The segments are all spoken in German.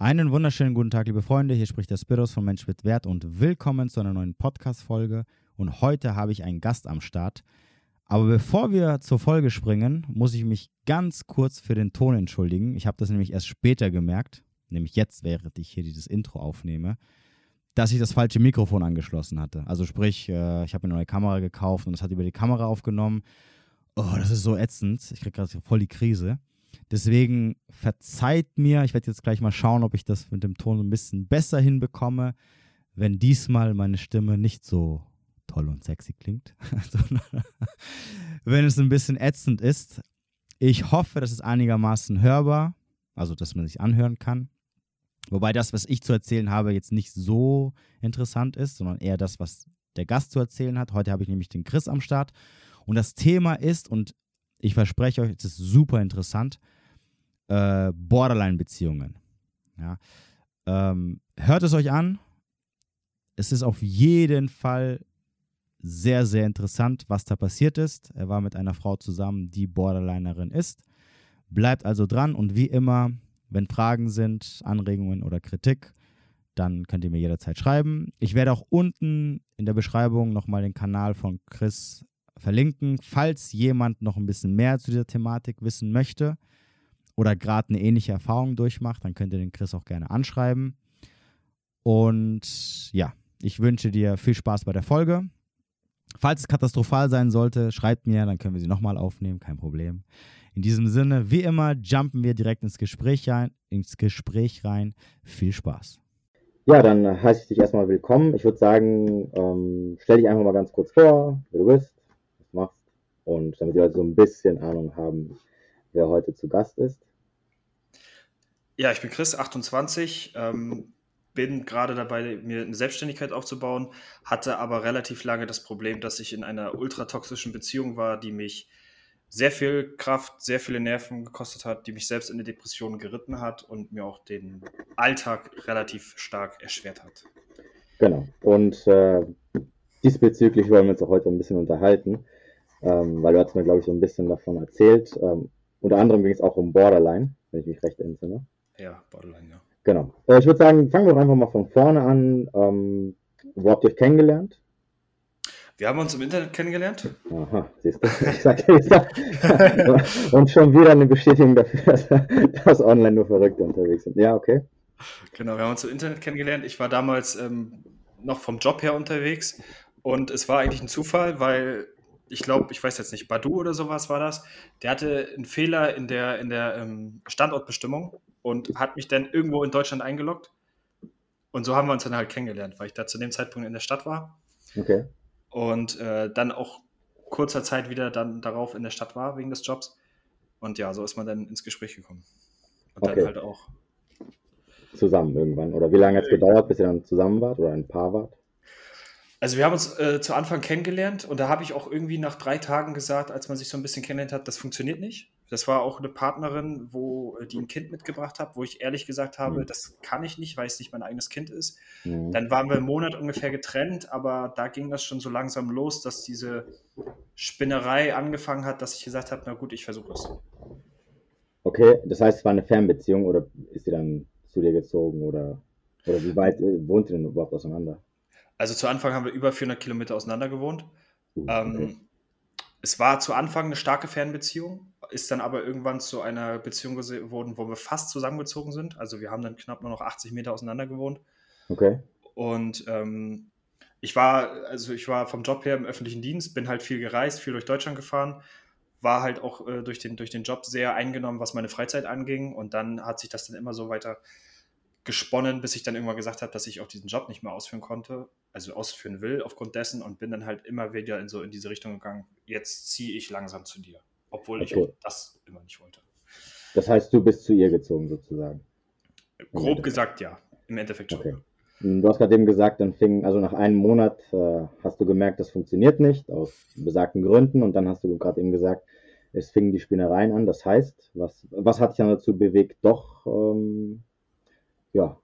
Einen wunderschönen guten Tag, liebe Freunde. Hier spricht der Spiros von Mensch mit Wert und willkommen zu einer neuen Podcast-Folge. Und heute habe ich einen Gast am Start. Aber bevor wir zur Folge springen, muss ich mich ganz kurz für den Ton entschuldigen. Ich habe das nämlich erst später gemerkt, nämlich jetzt, während ich hier dieses Intro aufnehme, dass ich das falsche Mikrofon angeschlossen hatte. Also sprich, äh, ich habe eine neue Kamera gekauft und es hat über die Kamera aufgenommen. Oh, das ist so ätzend. Ich kriege gerade voll die Krise. Deswegen verzeiht mir, ich werde jetzt gleich mal schauen, ob ich das mit dem Ton ein bisschen besser hinbekomme, wenn diesmal meine Stimme nicht so toll und sexy klingt, wenn es ein bisschen ätzend ist. Ich hoffe, das ist einigermaßen hörbar, also dass man sich anhören kann. Wobei das, was ich zu erzählen habe, jetzt nicht so interessant ist, sondern eher das, was der Gast zu erzählen hat. Heute habe ich nämlich den Chris am Start. Und das Thema ist, und ich verspreche euch, es ist super interessant, äh, Borderline-Beziehungen. Ja. Ähm, hört es euch an. Es ist auf jeden Fall sehr, sehr interessant, was da passiert ist. Er war mit einer Frau zusammen, die Borderlinerin ist. Bleibt also dran und wie immer, wenn Fragen sind, Anregungen oder Kritik, dann könnt ihr mir jederzeit schreiben. Ich werde auch unten in der Beschreibung nochmal den Kanal von Chris verlinken, falls jemand noch ein bisschen mehr zu dieser Thematik wissen möchte oder gerade eine ähnliche Erfahrung durchmacht, dann könnt ihr den Chris auch gerne anschreiben. Und ja, ich wünsche dir viel Spaß bei der Folge. Falls es katastrophal sein sollte, schreibt mir, dann können wir sie nochmal aufnehmen, kein Problem. In diesem Sinne, wie immer, jumpen wir direkt ins Gespräch rein. Ins Gespräch rein. Viel Spaß. Ja, dann heiße ich dich erstmal willkommen. Ich würde sagen, ähm, stell dich einfach mal ganz kurz vor, wer du bist, und damit wir halt so ein bisschen Ahnung haben, wer heute zu Gast ist. Ja, ich bin Chris, 28, ähm, bin gerade dabei, mir eine Selbstständigkeit aufzubauen, hatte aber relativ lange das Problem, dass ich in einer ultratoxischen Beziehung war, die mich sehr viel Kraft, sehr viele Nerven gekostet hat, die mich selbst in die Depression geritten hat und mir auch den Alltag relativ stark erschwert hat. Genau. Und äh, diesbezüglich wollen wir uns auch heute ein bisschen unterhalten, ähm, weil du hast mir, glaube ich, so ein bisschen davon erzählt. Ähm, unter anderem ging es auch um Borderline, wenn ich mich recht entsinne. Ja, Borderline, ja. Genau. Äh, ich würde sagen, fangen wir doch einfach mal von vorne an. Ähm, wo habt ihr euch kennengelernt? Wir haben uns im Internet kennengelernt. Aha, siehst du. Ich sag, ich sag. Und schon wieder eine Bestätigung dafür, dass, dass online nur Verrückte unterwegs sind. Ja, okay. Genau, wir haben uns im Internet kennengelernt. Ich war damals ähm, noch vom Job her unterwegs und es war eigentlich ein Zufall, weil ich glaube, ich weiß jetzt nicht, Badu oder sowas war das. Der hatte einen Fehler in der, in der ähm, Standortbestimmung und hat mich dann irgendwo in Deutschland eingeloggt. Und so haben wir uns dann halt kennengelernt, weil ich da zu dem Zeitpunkt in der Stadt war. Okay. Und äh, dann auch kurzer Zeit wieder dann darauf in der Stadt war wegen des Jobs. Und ja, so ist man dann ins Gespräch gekommen. Und Okay. dann halt auch. Zusammen irgendwann. Oder wie lange hat es gedauert, bis ihr dann zusammen wart oder ein Paar wart? Also wir haben uns äh, zu Anfang kennengelernt und da habe ich auch irgendwie nach drei Tagen gesagt, als man sich so ein bisschen kennengelernt hat, das funktioniert nicht. Das war auch eine Partnerin, wo äh, die ein Kind mitgebracht hat, wo ich ehrlich gesagt habe, Mhm. das kann ich nicht, weil es nicht mein eigenes Kind ist. Mhm. Dann waren wir einen Monat ungefähr getrennt, aber da ging das schon so langsam los, dass diese Spinnerei angefangen hat, dass ich gesagt habe, na gut, ich versuche es. Okay, das heißt, es war eine Fernbeziehung oder ist sie dann zu dir gezogen oder, oder wie weit äh, wohnt ihr denn überhaupt auseinander? Also zu Anfang haben wir über 400 Kilometer auseinander gewohnt. Uh, Ähm. Es war zu Anfang eine starke Fernbeziehung, ist dann aber irgendwann zu einer Beziehung geworden, wo wir fast zusammengezogen sind. Also wir haben dann knapp nur noch 80 Meter auseinander gewohnt. Okay. Und ähm, ich war, also ich war vom Job her im öffentlichen Dienst, bin halt viel gereist, viel durch Deutschland gefahren, war halt auch äh, durch, den, durch den Job sehr eingenommen, was meine Freizeit anging. Und dann hat sich das dann immer so weiter gesponnen, bis ich dann irgendwann gesagt habe, dass ich auch diesen Job nicht mehr ausführen konnte, also ausführen will aufgrund dessen und bin dann halt immer wieder in so in diese Richtung gegangen, jetzt ziehe ich langsam zu dir, obwohl ich Okay. auch das immer nicht wollte. Das heißt, du bist zu ihr gezogen sozusagen. Grob gesagt ja, im Endeffekt schon. Okay. Du hast gerade eben gesagt, dann fing, also nach einem Monat äh, hast du gemerkt, das funktioniert nicht, aus besagten Gründen. Und dann hast du gerade eben gesagt, es fingen die Spinnereien an. Das heißt, was, was hat dich dann dazu bewegt, doch ähm, ja,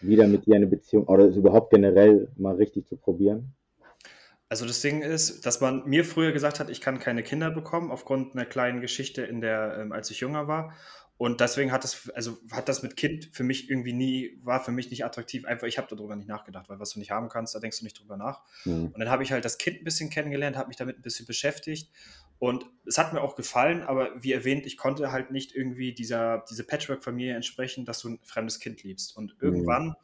wieder mit ihr eine Beziehung oder überhaupt generell mal richtig zu probieren? Also das Ding ist, dass man mir früher gesagt hat, ich kann keine Kinder bekommen aufgrund einer kleinen Geschichte in der, ähm, als ich jünger war. Und deswegen hat das, also hat das mit Kind für mich irgendwie nie, war für mich nicht attraktiv. Einfach, ich habe darüber nicht nachgedacht, weil was du nicht haben kannst, da denkst du nicht drüber nach. Mhm. Und dann habe ich halt das Kind ein bisschen kennengelernt, habe mich damit ein bisschen beschäftigt. Und es hat mir auch gefallen, aber wie erwähnt, ich konnte halt nicht irgendwie dieser, diese Patchwork-Familie entsprechen, dass du ein fremdes Kind liebst. Und mhm. irgendwann, mhm.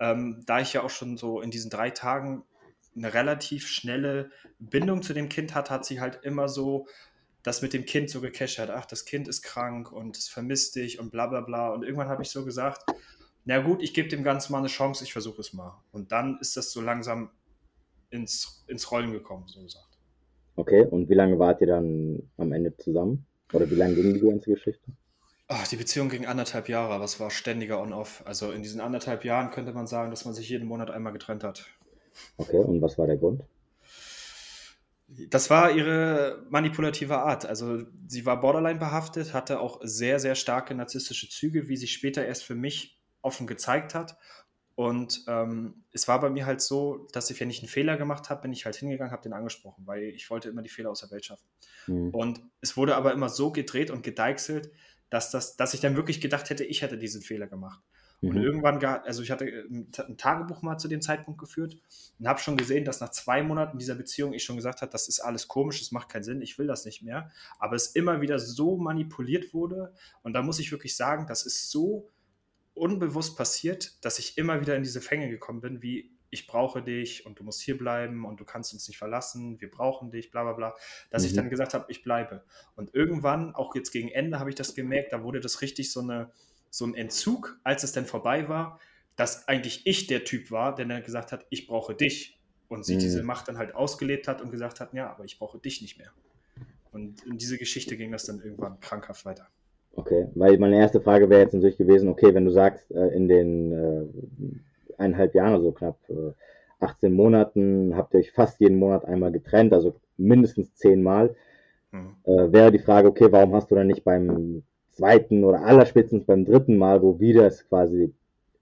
ähm, da ich ja auch schon so in diesen drei Tagen eine relativ schnelle Bindung zu dem Kind hatte, hat sie halt immer so das mit dem Kind so gekeschert. Ach, das Kind ist krank und es vermisst dich und bla bla bla. Und irgendwann habe ich so gesagt, na gut, ich gebe dem Ganzen mal eine Chance, ich versuche es mal. Und dann ist das so langsam ins, ins Rollen gekommen, so gesagt. Okay, und wie lange wart ihr dann am Ende zusammen? Oder wie lange ging die ganze Geschichte? Ach, die Beziehung ging anderthalb Jahre, aber es war ständiger On-Off. Also in diesen anderthalb Jahren könnte man sagen, dass man sich jeden Monat einmal getrennt hat. Okay, und was war der Grund? Das war ihre manipulative Art. Also sie war borderline behaftet, hatte auch sehr, sehr starke narzisstische Züge, wie sich später erst für mich offen gezeigt hat. Und ähm, es war bei mir halt so, dass ich, wenn ich einen Fehler gemacht habe, bin ich halt hingegangen, habe den angesprochen, weil ich wollte immer die Fehler aus der Welt schaffen. Mhm. Und es wurde aber immer so gedreht und gedeichselt, dass, das, dass ich dann wirklich gedacht hätte, ich hätte diesen Fehler gemacht. Mhm. Und irgendwann, also ich hatte äh, ein Tagebuch mal zu dem Zeitpunkt geführt und habe schon gesehen, dass nach zwei Monaten dieser Beziehung ich schon gesagt habe, das ist alles komisch, das macht keinen Sinn, ich will das nicht mehr. Aber es immer wieder so manipuliert wurde und da muss ich wirklich sagen, das ist so unbewusst passiert, dass ich immer wieder in diese Fänge gekommen bin, wie ich brauche dich und du musst hier bleiben und du kannst uns nicht verlassen, wir brauchen dich, bla bla bla, dass mhm. ich dann gesagt habe, ich bleibe. Und irgendwann, auch jetzt gegen Ende, habe ich das gemerkt, da wurde das richtig so eine so ein Entzug, als es dann vorbei war, dass eigentlich ich der Typ war, der dann gesagt hat, ich brauche dich. Und sie mhm. diese Macht dann halt ausgelebt hat und gesagt hat, ja, aber ich brauche dich nicht mehr. Und in diese Geschichte ging das dann irgendwann krankhaft weiter. Okay, weil meine erste Frage wäre jetzt natürlich gewesen, okay, wenn du sagst, äh, in den äh, eineinhalb Jahren, also knapp 18 äh, Monaten, habt ihr euch fast jeden Monat einmal getrennt, also mindestens zehnmal, mhm. wäre die Frage, okay, warum hast du dann nicht beim zweiten oder allerspätestens beim dritten Mal, wo wieder es quasi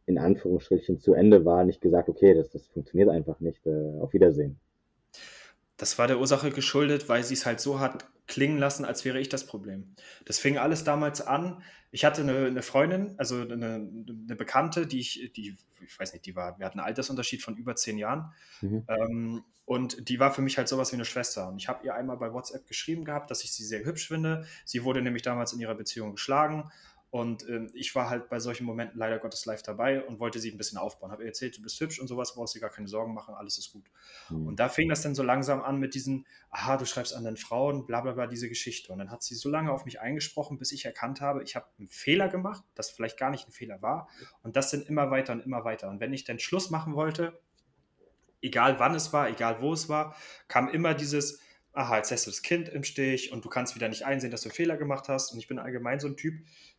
in Anführungsstrichen zu Ende war, nicht gesagt, okay, das, das funktioniert einfach nicht, äh, auf Wiedersehen. Das war der Ursache geschuldet, weil sie es halt so hat klingen lassen, als wäre ich das Problem. Das fing alles damals an. Ich hatte eine, eine Freundin, also eine, eine, Bekannte, die ich, die, ich weiß nicht, die war, wir hatten einen Altersunterschied von über zehn Jahren. Mhm. Ähm, und die war für mich halt sowas wie eine Schwester. Und ich habe ihr einmal bei WhatsApp geschrieben gehabt, dass ich sie sehr hübsch finde. Sie wurde nämlich damals in ihrer Beziehung geschlagen. Und ähm, ich war halt bei solchen Momenten leider Gottes live dabei und wollte sie ein bisschen aufbauen. Habe ihr erzählt, du bist hübsch und sowas, brauchst dir gar keine Sorgen machen, alles ist gut. Mhm. Und da fing das dann so langsam an mit diesen, aha, du schreibst anderen Frauen, bla bla bla, diese Geschichte. Und dann hat sie so lange auf mich eingesprochen, bis ich erkannt habe, ich habe einen Fehler gemacht, das vielleicht gar nicht ein Fehler war. Und das dann immer weiter und immer weiter. Und wenn ich dann Schluss machen wollte, egal wann es war, egal wo es war, kam immer dieses, aha, jetzt lässt du das Kind im Stich und du kannst wieder nicht einsehen, dass du Fehler gemacht hast. Und ich bin allgemein so ein Typ,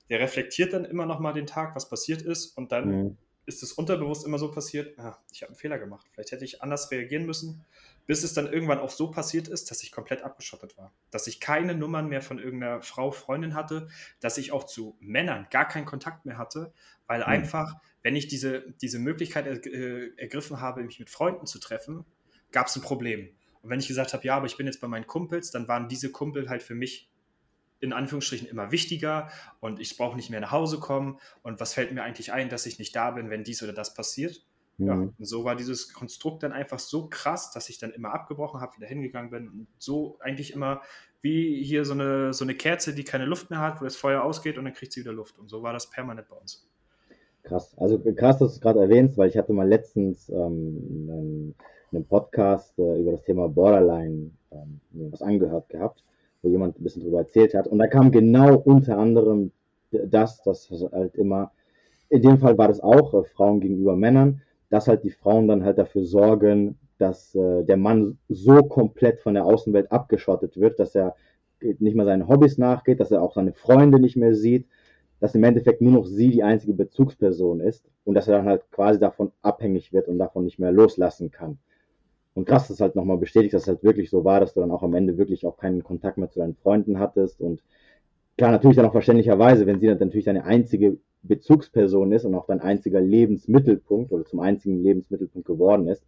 der reflektiert dann immer noch mal den Tag, was passiert ist und dann mhm. ist es unterbewusst immer so passiert, ah, ich habe einen Fehler gemacht, vielleicht hätte ich anders reagieren müssen, bis es dann irgendwann auch so passiert ist, dass ich komplett abgeschottet war, dass ich keine Nummern mehr von irgendeiner Frau, Freundin hatte, dass ich auch zu Männern gar keinen Kontakt mehr hatte, weil mhm. einfach, wenn ich diese, diese Möglichkeit er, äh, ergriffen habe, mich mit Freunden zu treffen, gab es ein Problem. Und wenn ich gesagt habe, ja, aber ich bin jetzt bei meinen Kumpels, dann waren diese Kumpel halt für mich in Anführungsstrichen immer wichtiger und ich brauche nicht mehr nach Hause kommen und was fällt mir eigentlich ein, dass ich nicht da bin, wenn dies oder das passiert. Mhm. Ja, und so war dieses Konstrukt dann einfach so krass, dass ich dann immer abgebrochen habe, wieder hingegangen bin und so eigentlich immer wie hier so eine, so eine Kerze, die keine Luft mehr hat, wo das Feuer ausgeht und dann kriegt sie wieder Luft. Und so war das permanent bei uns. Krass. Also krass, dass du es gerade erwähnst, weil ich hatte mal letztens ähm, einen, einen Podcast äh, über das Thema Borderline ähm, was angehört gehabt wo jemand ein bisschen drüber erzählt hat. Und da kam genau unter anderem das, dass halt immer, in dem Fall war das auch äh, Frauen gegenüber Männern, dass halt die Frauen dann halt dafür sorgen, dass äh, der Mann so komplett von der Außenwelt abgeschottet wird, dass er nicht mehr seinen Hobbys nachgeht, dass er auch seine Freunde nicht mehr sieht, dass im Endeffekt nur noch sie die einzige Bezugsperson ist und dass er dann halt quasi davon abhängig wird und davon nicht mehr loslassen kann. Und krass, das halt nochmal bestätigt, dass es halt wirklich so war, dass du dann auch am Ende wirklich auch keinen Kontakt mehr zu deinen Freunden hattest. Und klar, natürlich dann auch verständlicherweise, wenn sie dann natürlich deine einzige Bezugsperson ist und auch dein einziger Lebensmittelpunkt oder zum einzigen Lebensmittelpunkt geworden ist,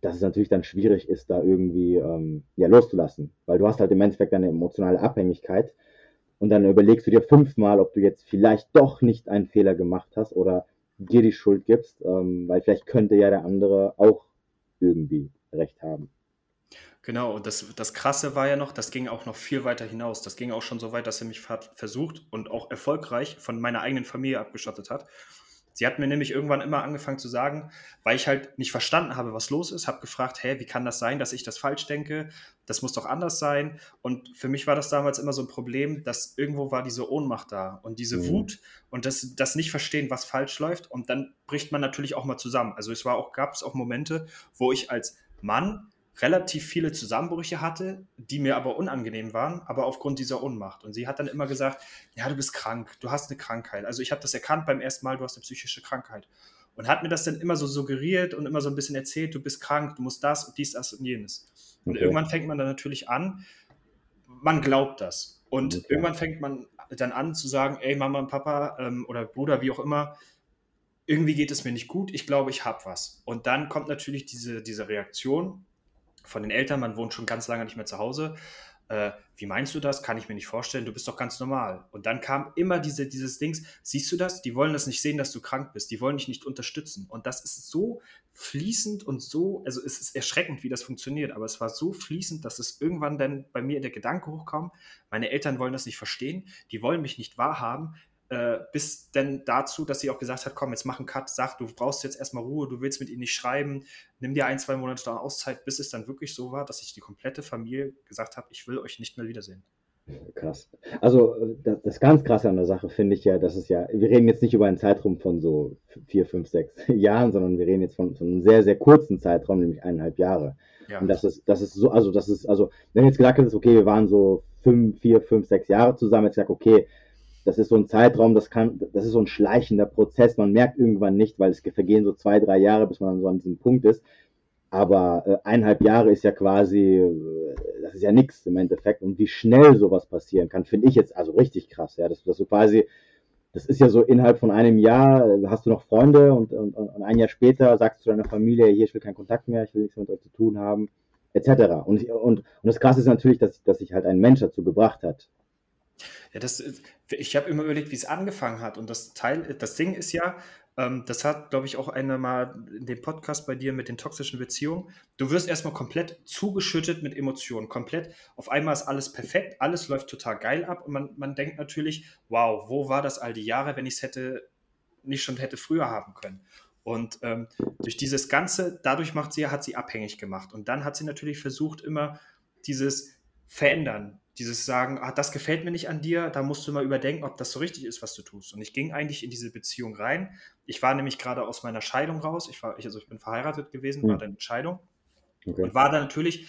dass es natürlich dann schwierig ist, da irgendwie ähm, ja, loszulassen. Weil du hast halt im Endeffekt eine emotionale Abhängigkeit. und dann überlegst du dir fünfmal, ob du jetzt vielleicht doch nicht einen Fehler gemacht hast oder dir die Schuld gibst, ähm, weil vielleicht könnte ja der andere auch irgendwie recht haben. Genau, und das, das Krasse war ja noch, das ging auch noch viel weiter hinaus. Das ging auch schon so weit, dass er mich versucht und auch erfolgreich von meiner eigenen Familie abgeschottet hat. Sie hat mir nämlich irgendwann immer angefangen zu sagen, weil ich halt nicht verstanden habe, was los ist, habe gefragt, hey, wie kann das sein, dass ich das falsch denke? Das muss doch anders sein. Und für mich war das damals immer so ein Problem, dass irgendwo war diese Ohnmacht da und diese mhm. Wut und das, das nicht verstehen, was falsch läuft. Und dann bricht man natürlich auch mal zusammen. Also es war auch, gab es auch Momente, wo ich als Mann relativ viele Zusammenbrüche hatte, die mir aber unangenehm waren, aber aufgrund dieser Ohnmacht. Und sie hat dann immer gesagt, ja, du bist krank, du hast eine Krankheit. Also ich habe das erkannt beim ersten Mal, du hast eine psychische Krankheit. Und hat mir das dann immer so suggeriert und immer so ein bisschen erzählt, du bist krank, du musst das und dies, das und jenes. Und okay. irgendwann fängt man dann natürlich an, man glaubt das. Und okay. irgendwann fängt man dann an zu sagen, ey, Mama und Papa ähm, oder Bruder, wie auch immer, irgendwie geht es mir nicht gut, ich glaube, ich habe was. Und dann kommt natürlich diese, diese Reaktion, von den Eltern, man wohnt schon ganz lange nicht mehr zu Hause. Äh, wie meinst du das? Kann ich mir nicht vorstellen, du bist doch ganz normal. Und dann kam immer diese, dieses Dings, siehst du das? Die wollen das nicht sehen, dass du krank bist, die wollen dich nicht unterstützen. Und das ist so fließend und so, also es ist erschreckend, wie das funktioniert, aber es war so fließend, dass es irgendwann dann bei mir der Gedanke hochkam, meine Eltern wollen das nicht verstehen, die wollen mich nicht wahrhaben, äh, bis denn dazu, dass sie auch gesagt hat, komm, jetzt mach einen Cut, sag, du brauchst jetzt erstmal Ruhe, du willst mit ihnen nicht schreiben, nimm dir ein, zwei Monate da Auszeit, bis es dann wirklich so war, dass ich die komplette Familie gesagt habe, ich will euch nicht mehr wiedersehen. Krass. Also das, das ganz Krasse an der Sache finde ich ja, dass es ja, wir reden jetzt nicht über einen Zeitraum von so vier, fünf, sechs Jahren, sondern wir reden jetzt von, von einem sehr, sehr kurzen Zeitraum, nämlich eineinhalb Jahre. Ja. Und das ist, das ist so, also das ist, also wenn jetzt gesagt ist, okay, wir waren so fünf, vier, fünf, sechs Jahre zusammen, jetzt gesagt, okay, das ist so ein Zeitraum, das kann, das ist so ein schleichender Prozess. Man merkt irgendwann nicht, weil es vergehen so zwei, drei Jahre, bis man so an diesem Punkt ist. Aber äh, eineinhalb Jahre ist ja quasi, äh, das ist ja nichts im Endeffekt. Und wie schnell sowas passieren kann, finde ich jetzt also richtig krass. Ja, dass, dass du quasi, das ist ja so innerhalb von einem Jahr, äh, hast du noch Freunde und, und, und ein Jahr später sagst du deiner Familie, hier, ich will keinen Kontakt mehr, ich will nichts mit euch zu tun haben, etc. Und, und, und das Krasse ist natürlich, dass, dass sich halt ein Mensch dazu gebracht hat, ja, das, ich habe immer überlegt, wie es angefangen hat. Und das Teil, das Ding ist ja, ähm, das hat, glaube ich, auch einer mal in dem Podcast bei dir mit den toxischen Beziehungen. Du wirst erstmal komplett zugeschüttet mit Emotionen. Komplett, auf einmal ist alles perfekt, alles läuft total geil ab und man, man denkt natürlich, wow, wo war das all die Jahre, wenn ich es hätte nicht schon hätte früher haben können. Und ähm, durch dieses Ganze, dadurch macht sie, hat sie abhängig gemacht. Und dann hat sie natürlich versucht, immer dieses Verändern, dieses Sagen, ah, das gefällt mir nicht an dir, da musst du mal überdenken, ob das so richtig ist, was du tust. Und ich ging eigentlich in diese Beziehung rein. Ich war nämlich gerade aus meiner Scheidung raus. Ich war, also ich bin verheiratet gewesen, mhm. war dann in Scheidung okay. und war dann natürlich,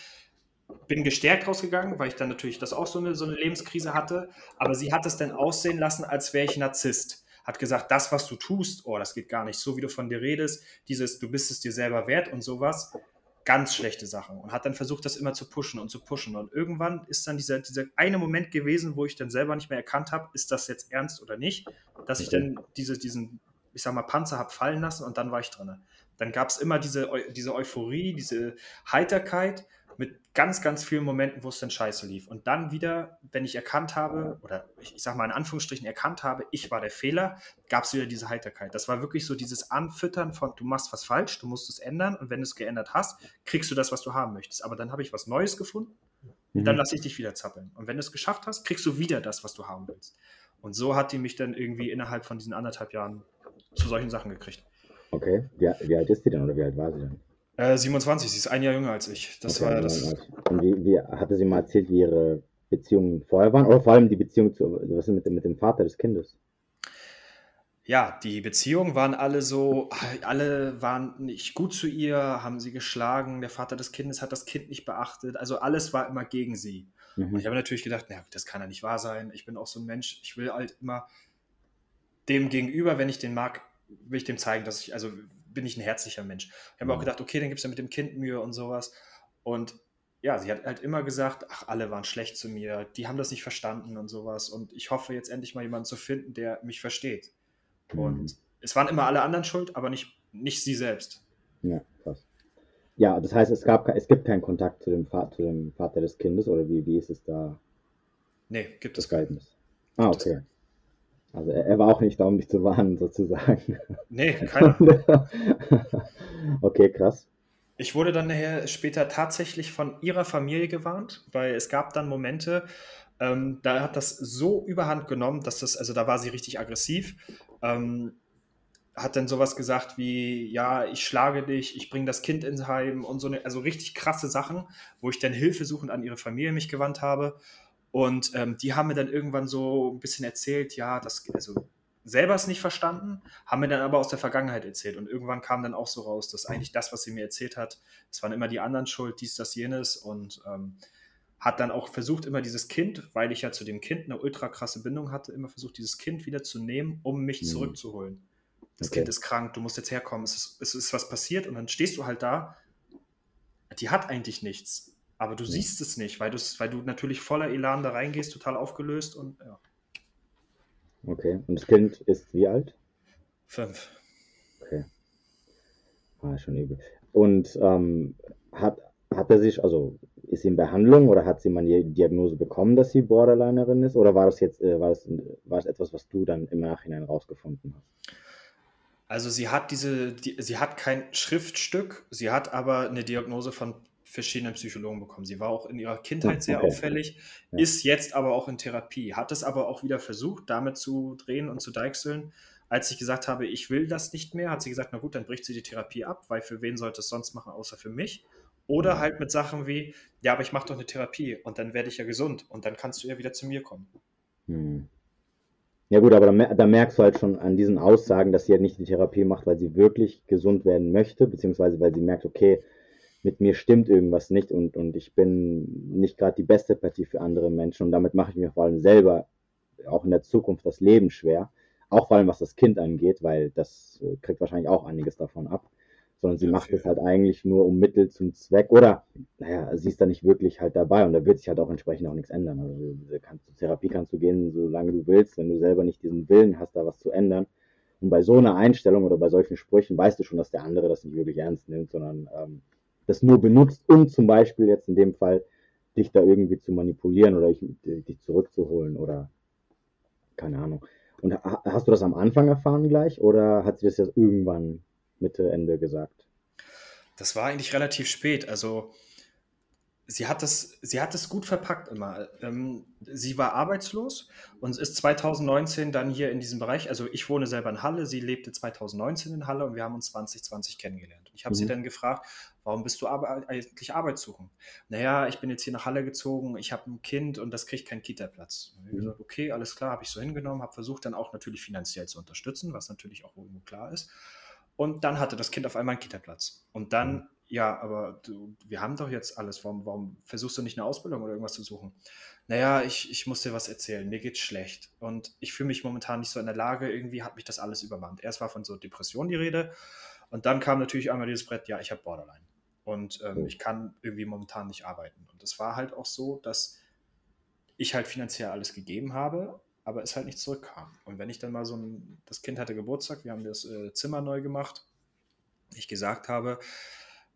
bin gestärkt rausgegangen, weil ich dann natürlich das auch so eine, so eine Lebenskrise hatte. Aber sie hat es dann aussehen lassen, als wäre ich Narzisst hat gesagt, das, was du tust, oh, das geht gar nicht, so wie du von dir redest, dieses, du bist es dir selber wert und sowas, ganz schlechte Sachen und hat dann versucht, das immer zu pushen und zu pushen. Und irgendwann ist dann dieser, dieser eine Moment gewesen, wo ich dann selber nicht mehr erkannt habe, ist das jetzt ernst oder nicht, dass ich dann diese, diesen, ich sag mal, Panzer habe fallen lassen und dann war ich drin. Dann gab es immer diese, diese Euphorie, diese Heiterkeit mit ganz, ganz vielen Momenten, wo es dann scheiße lief. Und dann wieder, wenn ich erkannt habe, oder ich, ich sag mal in Anführungsstrichen erkannt habe, ich war der Fehler, gab es wieder diese Heiterkeit. Das war wirklich so dieses Anfüttern von, du machst was falsch, du musst es ändern und wenn du es geändert hast, kriegst du das, was du haben möchtest. Aber dann habe ich was Neues gefunden und dann mhm. lasse ich dich wieder zappeln. Und wenn du es geschafft hast, kriegst du wieder das, was du haben willst. Und so hat die mich dann irgendwie innerhalb von diesen anderthalb Jahren zu solchen Sachen gekriegt. Okay, wie, wie alt ist die denn oder wie alt war sie denn? Äh, 27, sie ist ein Jahr jünger als ich. Das okay, war das. Und wie, wie, hatte sie mal erzählt, wie ihre Beziehungen vorher waren? Oder vor allem die Beziehung zu, was ist mit, dem, mit dem Vater des Kindes? Ja, die Beziehungen waren alle so, alle waren nicht gut zu ihr, haben sie geschlagen, der Vater des Kindes hat das Kind nicht beachtet, also alles war immer gegen sie. Mhm. Und ich habe natürlich gedacht, naja, das kann ja nicht wahr sein. Ich bin auch so ein Mensch, ich will halt immer dem gegenüber, wenn ich den mag, will ich dem zeigen, dass ich, also bin ich ein herzlicher Mensch. Ich habe auch gedacht, okay, dann gibt es ja mit dem Kind Mühe und sowas. Und ja, sie hat halt immer gesagt, ach, alle waren schlecht zu mir, die haben das nicht verstanden und sowas. Und ich hoffe jetzt endlich mal jemanden zu finden, der mich versteht. Mhm. Und es waren immer alle anderen schuld, aber nicht, nicht sie selbst. Ja, krass. Ja, das heißt, es, gab, es gibt keinen Kontakt zu dem, Vater, zu dem Vater des Kindes oder wie, wie ist es da? Nee, gibt es Geheimnis. Ah, okay. Also er, er, war auch nicht da, um dich zu warnen, sozusagen. Nee, keiner. okay, krass. Ich wurde dann nachher später tatsächlich von ihrer Familie gewarnt, weil es gab dann Momente, ähm, da hat das so überhand genommen, dass das, also da war sie richtig aggressiv. Ähm, hat dann sowas gesagt wie, ja, ich schlage dich, ich bringe das Kind ins Heim und so eine, also richtig krasse Sachen, wo ich dann hilfesuchend an ihre Familie mich gewandt habe. Und ähm, die haben mir dann irgendwann so ein bisschen erzählt, ja, das, also selber es nicht verstanden, haben mir dann aber aus der Vergangenheit erzählt. Und irgendwann kam dann auch so raus, dass eigentlich das, was sie mir erzählt hat, es waren immer die anderen schuld, dies, das, jenes. Und ähm, hat dann auch versucht, immer dieses Kind, weil ich ja zu dem Kind eine ultra krasse Bindung hatte, immer versucht, dieses Kind wieder zu nehmen, um mich mhm. zurückzuholen. Das okay. Kind ist krank, du musst jetzt herkommen, es ist, es ist was passiert und dann stehst du halt da. Die hat eigentlich nichts, aber du ja. siehst es nicht, weil, weil du natürlich voller Elan da reingehst, total aufgelöst und ja. Okay, und das Kind ist wie alt? Fünf. Okay. Ah, schon übel. Und ähm, hat, hat er sich, also ist sie in Behandlung oder hat sie mal die Diagnose bekommen, dass sie Borderlinerin ist? Oder war das jetzt, äh, war, das, war das etwas, was du dann im Nachhinein rausgefunden hast? Also sie hat diese, die, sie hat kein Schriftstück, sie hat aber eine Diagnose von verschiedenen Psychologen bekommen. Sie war auch in ihrer Kindheit sehr okay. auffällig, ja. ist jetzt aber auch in Therapie, hat es aber auch wieder versucht, damit zu drehen und zu deichseln. Als ich gesagt habe, ich will das nicht mehr, hat sie gesagt, na gut, dann bricht sie die Therapie ab, weil für wen sollte es sonst machen, außer für mich. Oder halt mit Sachen wie, ja, aber ich mache doch eine Therapie und dann werde ich ja gesund und dann kannst du ja wieder zu mir kommen. Hm. Ja gut, aber da, da, merkst du halt schon an diesen Aussagen, dass sie halt nicht die Therapie macht, weil sie wirklich gesund werden möchte, beziehungsweise weil sie merkt, okay, mit mir stimmt irgendwas nicht und, und ich bin nicht gerade die beste Partie für andere Menschen und damit mache ich mir vor allem selber auch in der Zukunft das Leben schwer, auch vor allem was das Kind angeht, weil das äh, kriegt wahrscheinlich auch einiges davon ab, sondern sie macht es halt eigentlich nur um Mittel zum Zweck oder, naja, sie ist da nicht wirklich halt dabei und da wird sich halt auch entsprechend auch nichts ändern. Also kannst, Therapie kannst du gehen, solange du willst, wenn du selber nicht diesen Willen hast, da was zu ändern. Und bei so einer Einstellung oder bei solchen Sprüchen weißt du schon, dass der andere das nicht wirklich ernst nimmt, sondern ähm, das nur benutzt, um zum Beispiel jetzt in dem Fall dich da irgendwie zu manipulieren oder dich, dich zurückzuholen oder keine Ahnung. Und hast du das am Anfang erfahren gleich oder hat sie das jetzt irgendwann Mitte, Ende gesagt? Das war eigentlich relativ spät. Also sie hat das, sie hat das gut verpackt immer. Ähm, sie war arbeitslos und ist 2019 dann hier in diesem Bereich, also ich wohne selber in Halle, sie lebte 2019 in Halle und wir haben uns 2020 kennengelernt. Ich habe mhm. sie dann gefragt, warum bist du aber eigentlich Arbeit suchen? Naja, ich bin jetzt hier nach Halle gezogen, ich habe ein Kind und das kriegt keinen Kita-Platz. Mhm. Ich gesagt, okay, alles klar, habe ich so hingenommen, habe versucht dann auch natürlich finanziell zu unterstützen, was natürlich auch irgendwo klar ist. Und dann hatte das Kind auf einmal einen Kita-Platz. Und dann mhm ja, aber du, wir haben doch jetzt alles. Warum, warum versuchst du nicht eine Ausbildung oder irgendwas zu suchen? Naja, ich, ich muss dir was erzählen. Mir geht's schlecht. Und ich fühle mich momentan nicht so in der Lage. Irgendwie hat mich das alles übermannt. Erst war von so Depression die Rede. Und dann kam natürlich einmal dieses Brett, ja, ich habe Borderline. Und ähm, ich kann irgendwie momentan nicht arbeiten. Und es war halt auch so, dass ich halt finanziell alles gegeben habe, aber es halt nicht zurückkam. Und wenn ich dann mal so ein, das Kind hatte Geburtstag, wir haben das äh, Zimmer neu gemacht, ich gesagt habe,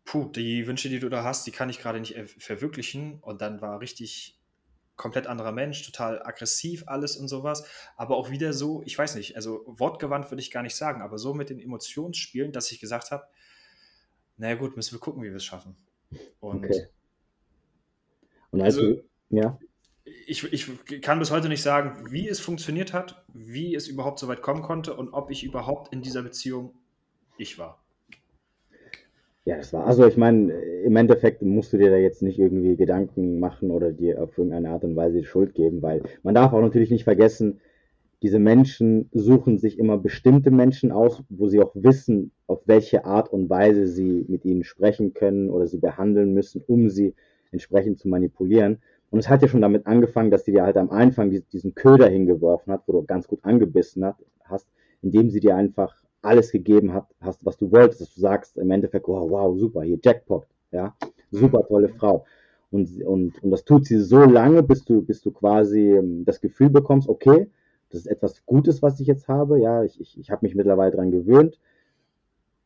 puh, die Wünsche, die du da hast, die kann ich gerade nicht verwirklichen. Und dann war richtig komplett anderer Mensch, total aggressiv alles und sowas, aber auch wieder so, ich weiß nicht, also wortgewandt würde ich gar nicht sagen, aber so mit den Emotionsspielen, dass ich gesagt habe, naja gut, müssen wir gucken, wie wir es schaffen. Und, okay. und also, also ja. Ich, ich kann bis heute nicht sagen, wie es funktioniert hat, wie es überhaupt so weit kommen konnte und ob ich überhaupt in dieser Beziehung ich war. Ja, das war, also ich meine, im Endeffekt musst du dir da jetzt nicht irgendwie Gedanken machen oder dir auf irgendeine Art und Weise die Schuld geben, weil man darf auch natürlich nicht vergessen, diese Menschen suchen sich immer bestimmte Menschen aus, wo sie auch wissen, auf welche Art und Weise sie mit ihnen sprechen können oder sie behandeln müssen, um sie entsprechend zu manipulieren. Und es hat ja schon damit angefangen, dass sie dir halt am Anfang diesen Köder hingeworfen hat, wo du ganz gut angebissen hast, indem sie dir einfach alles gegeben hat, hast, was du wolltest, dass du sagst im Endeffekt, wow, wow, super, hier Jackpot, ja, super mhm. tolle Frau. Und, und, und das tut sie so lange, bis du, bis du quasi ähm, das Gefühl bekommst, okay, das ist etwas Gutes, was ich jetzt habe, ja, ich, ich, ich habe mich mittlerweile daran gewöhnt.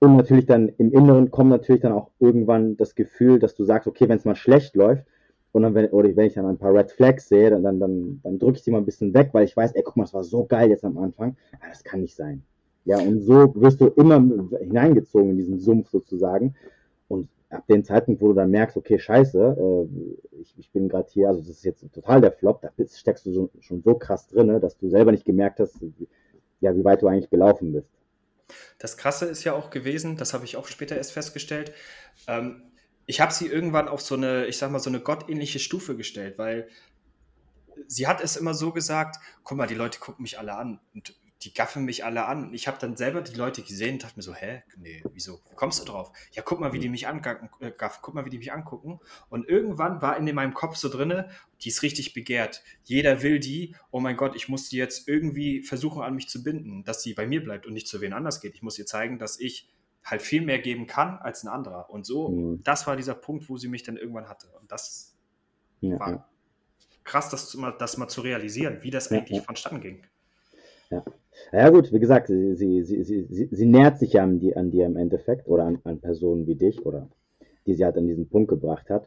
Und natürlich dann im Inneren kommt natürlich dann auch irgendwann das Gefühl, dass du sagst, okay, wenn es mal schlecht läuft, Und dann, wenn, oder wenn ich dann ein paar Red Flags sehe, dann, dann, dann, dann drücke ich die mal ein bisschen weg, weil ich weiß, ey, guck mal, das war so geil jetzt am Anfang. Ja, das kann nicht sein. Ja, und so wirst du immer hineingezogen in diesen Sumpf sozusagen. Und ab dem Zeitpunkt, wo du dann merkst, okay, scheiße, äh, ich, ich bin gerade hier, also das ist jetzt total der Flop, da bist, steckst du schon, schon so krass drin, dass du selber nicht gemerkt hast, wie, ja, wie weit du eigentlich gelaufen bist. Das Krasse ist ja auch gewesen, das habe ich auch später erst festgestellt, ähm, ich habe sie irgendwann auf so eine, ich sag mal, so eine gottähnliche Stufe gestellt, weil sie hat es immer so gesagt, guck mal, die Leute gucken mich alle an und die gaffen mich alle an. Ich habe dann selber die Leute gesehen und dachte mir so, hä, nee, wieso, wie kommst du drauf? Ja, guck mal, wie die mich angaffen, äh, guck mal, wie die mich angucken. Und irgendwann war in meinem Kopf so drinne, die ist richtig begehrt. Jeder will die, oh mein Gott, ich muss die jetzt irgendwie versuchen, an mich zu binden, dass sie bei mir bleibt und nicht zu wen anders geht. Ich muss ihr zeigen, dass ich halt viel mehr geben kann als ein anderer. Und so, mhm. das war dieser Punkt, wo sie mich dann irgendwann hatte. Und das ja, war ja. krass, das, das mal zu realisieren, wie das eigentlich ja, vonstatten ging. Ja. Ja gut, wie gesagt, sie, sie, sie, sie, sie nähert sich ja an, die, an dir im Endeffekt oder an, an Personen wie dich oder die sie halt an diesen Punkt gebracht hat.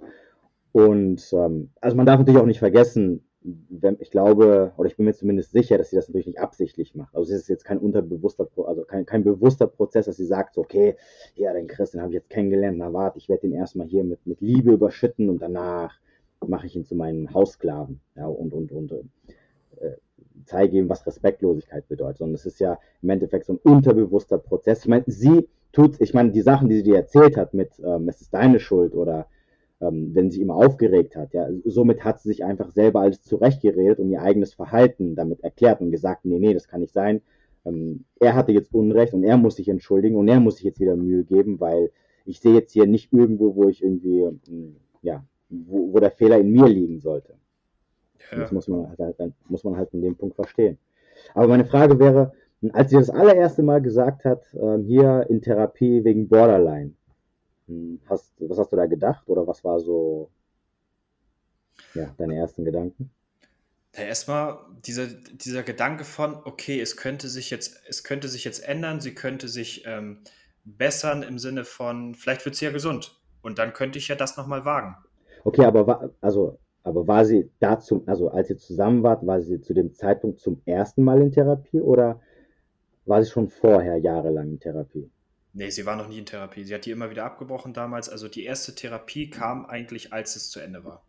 Und ähm, also man darf natürlich auch nicht vergessen, wenn, ich glaube, oder ich bin mir zumindest sicher, dass sie das natürlich nicht absichtlich macht. Also es ist jetzt kein unterbewusster, also kein, kein bewusster Prozess, dass sie sagt, so, okay, ja, den Chris, habe ich jetzt kennengelernt, na warte, ich werde den erstmal hier mit, mit Liebe überschütten und danach mache ich ihn zu meinen Haussklaven. Ja, und, und, und äh, zeige ihm, was Respektlosigkeit bedeutet, sondern es ist ja im Endeffekt so ein unterbewusster Prozess. Ich meine, sie tut, ich meine, die Sachen, die sie dir erzählt hat mit, ähm, es ist deine Schuld oder ähm, wenn sie immer aufgeregt hat, ja, somit hat sie sich einfach selber alles zurechtgeredet und ihr eigenes Verhalten damit erklärt und gesagt, nee, nee, das kann nicht sein. Ähm, er hatte jetzt Unrecht und er muss sich entschuldigen und er muss sich jetzt wieder Mühe geben, weil ich sehe jetzt hier nicht irgendwo, wo ich irgendwie, ähm, ja, wo, wo der Fehler in mir liegen sollte. Ja. Das muss man, halt, muss man halt in dem Punkt verstehen. Aber meine Frage wäre, als sie das allererste Mal gesagt hat, ähm, hier in Therapie wegen Borderline, hm, hast, was hast du da gedacht oder was war so ja, deine ersten Gedanken? Ja, erstmal dieser, dieser Gedanke von, okay, es könnte sich jetzt, es könnte sich jetzt ändern, sie könnte sich ähm, bessern im Sinne von, vielleicht wird sie ja gesund und dann könnte ich ja das nochmal wagen. Okay, aber also aber war sie dazu, also als ihr zusammen wart, war sie zu dem Zeitpunkt zum ersten Mal in Therapie oder war sie schon vorher jahrelang in Therapie? Nee, sie war noch nie in Therapie. Sie hat die immer wieder abgebrochen damals. Also die erste Therapie kam eigentlich, als es zu Ende war.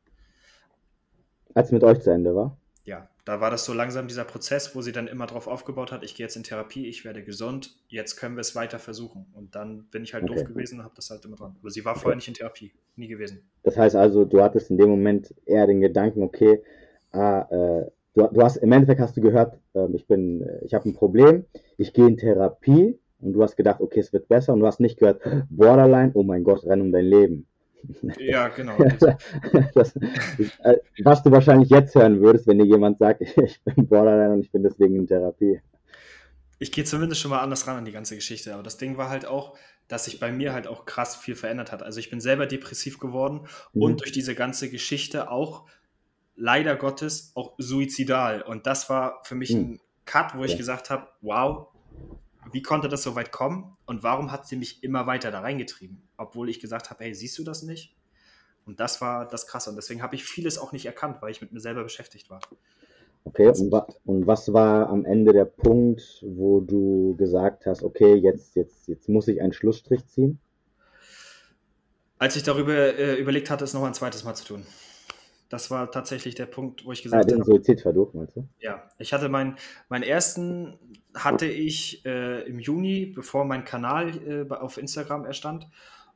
Als es mit euch zu Ende war? ja, da war das so langsam dieser Prozess, wo sie dann immer drauf aufgebaut hat, ich gehe jetzt in Therapie, ich werde gesund, jetzt können wir es weiter versuchen. Und dann bin ich halt okay. doof gewesen und habe das halt immer dran. Aber sie war vorher nicht in Therapie, nie gewesen. Das heißt also, du hattest in dem Moment eher den Gedanken, okay, ah, äh, du, du, hast im Endeffekt hast du gehört, äh, ich bin, ich habe ein Problem, ich gehe in Therapie und du hast gedacht, okay, es wird besser und du hast nicht gehört, Borderline, oh mein Gott, renn um dein Leben. Ja, genau. das, äh, was du wahrscheinlich jetzt hören würdest, wenn dir jemand sagt, ich bin Borderline und ich bin deswegen in Therapie. Ich gehe zumindest schon mal anders ran an die ganze Geschichte. Aber das Ding war halt auch, dass sich bei mir halt auch krass viel verändert hat. Also ich bin selber depressiv geworden mhm. und durch diese ganze Geschichte auch leider Gottes auch suizidal. Und das war für mich mhm. ein Cut, wo ich ja. gesagt habe, wow, wie konnte das so weit kommen und warum hat sie mich immer weiter da reingetrieben, obwohl ich gesagt habe, hey, siehst du das nicht? Und das war das Krasse und deswegen habe ich vieles auch nicht erkannt, weil ich mit mir selber beschäftigt war. Okay, und, wa und, was war am Ende der Punkt, wo du gesagt hast, okay, jetzt, jetzt, jetzt muss ich einen Schlussstrich ziehen? Als ich darüber äh, überlegt hatte, es noch ein zweites Mal zu tun. Das war tatsächlich der Punkt, wo ich gesagt ah, den habe. Den Suizidversuch, meinst du? Ja, ich hatte meinen, meinen ersten hatte ich äh, im Juni, bevor mein Kanal äh, auf Instagram erstand.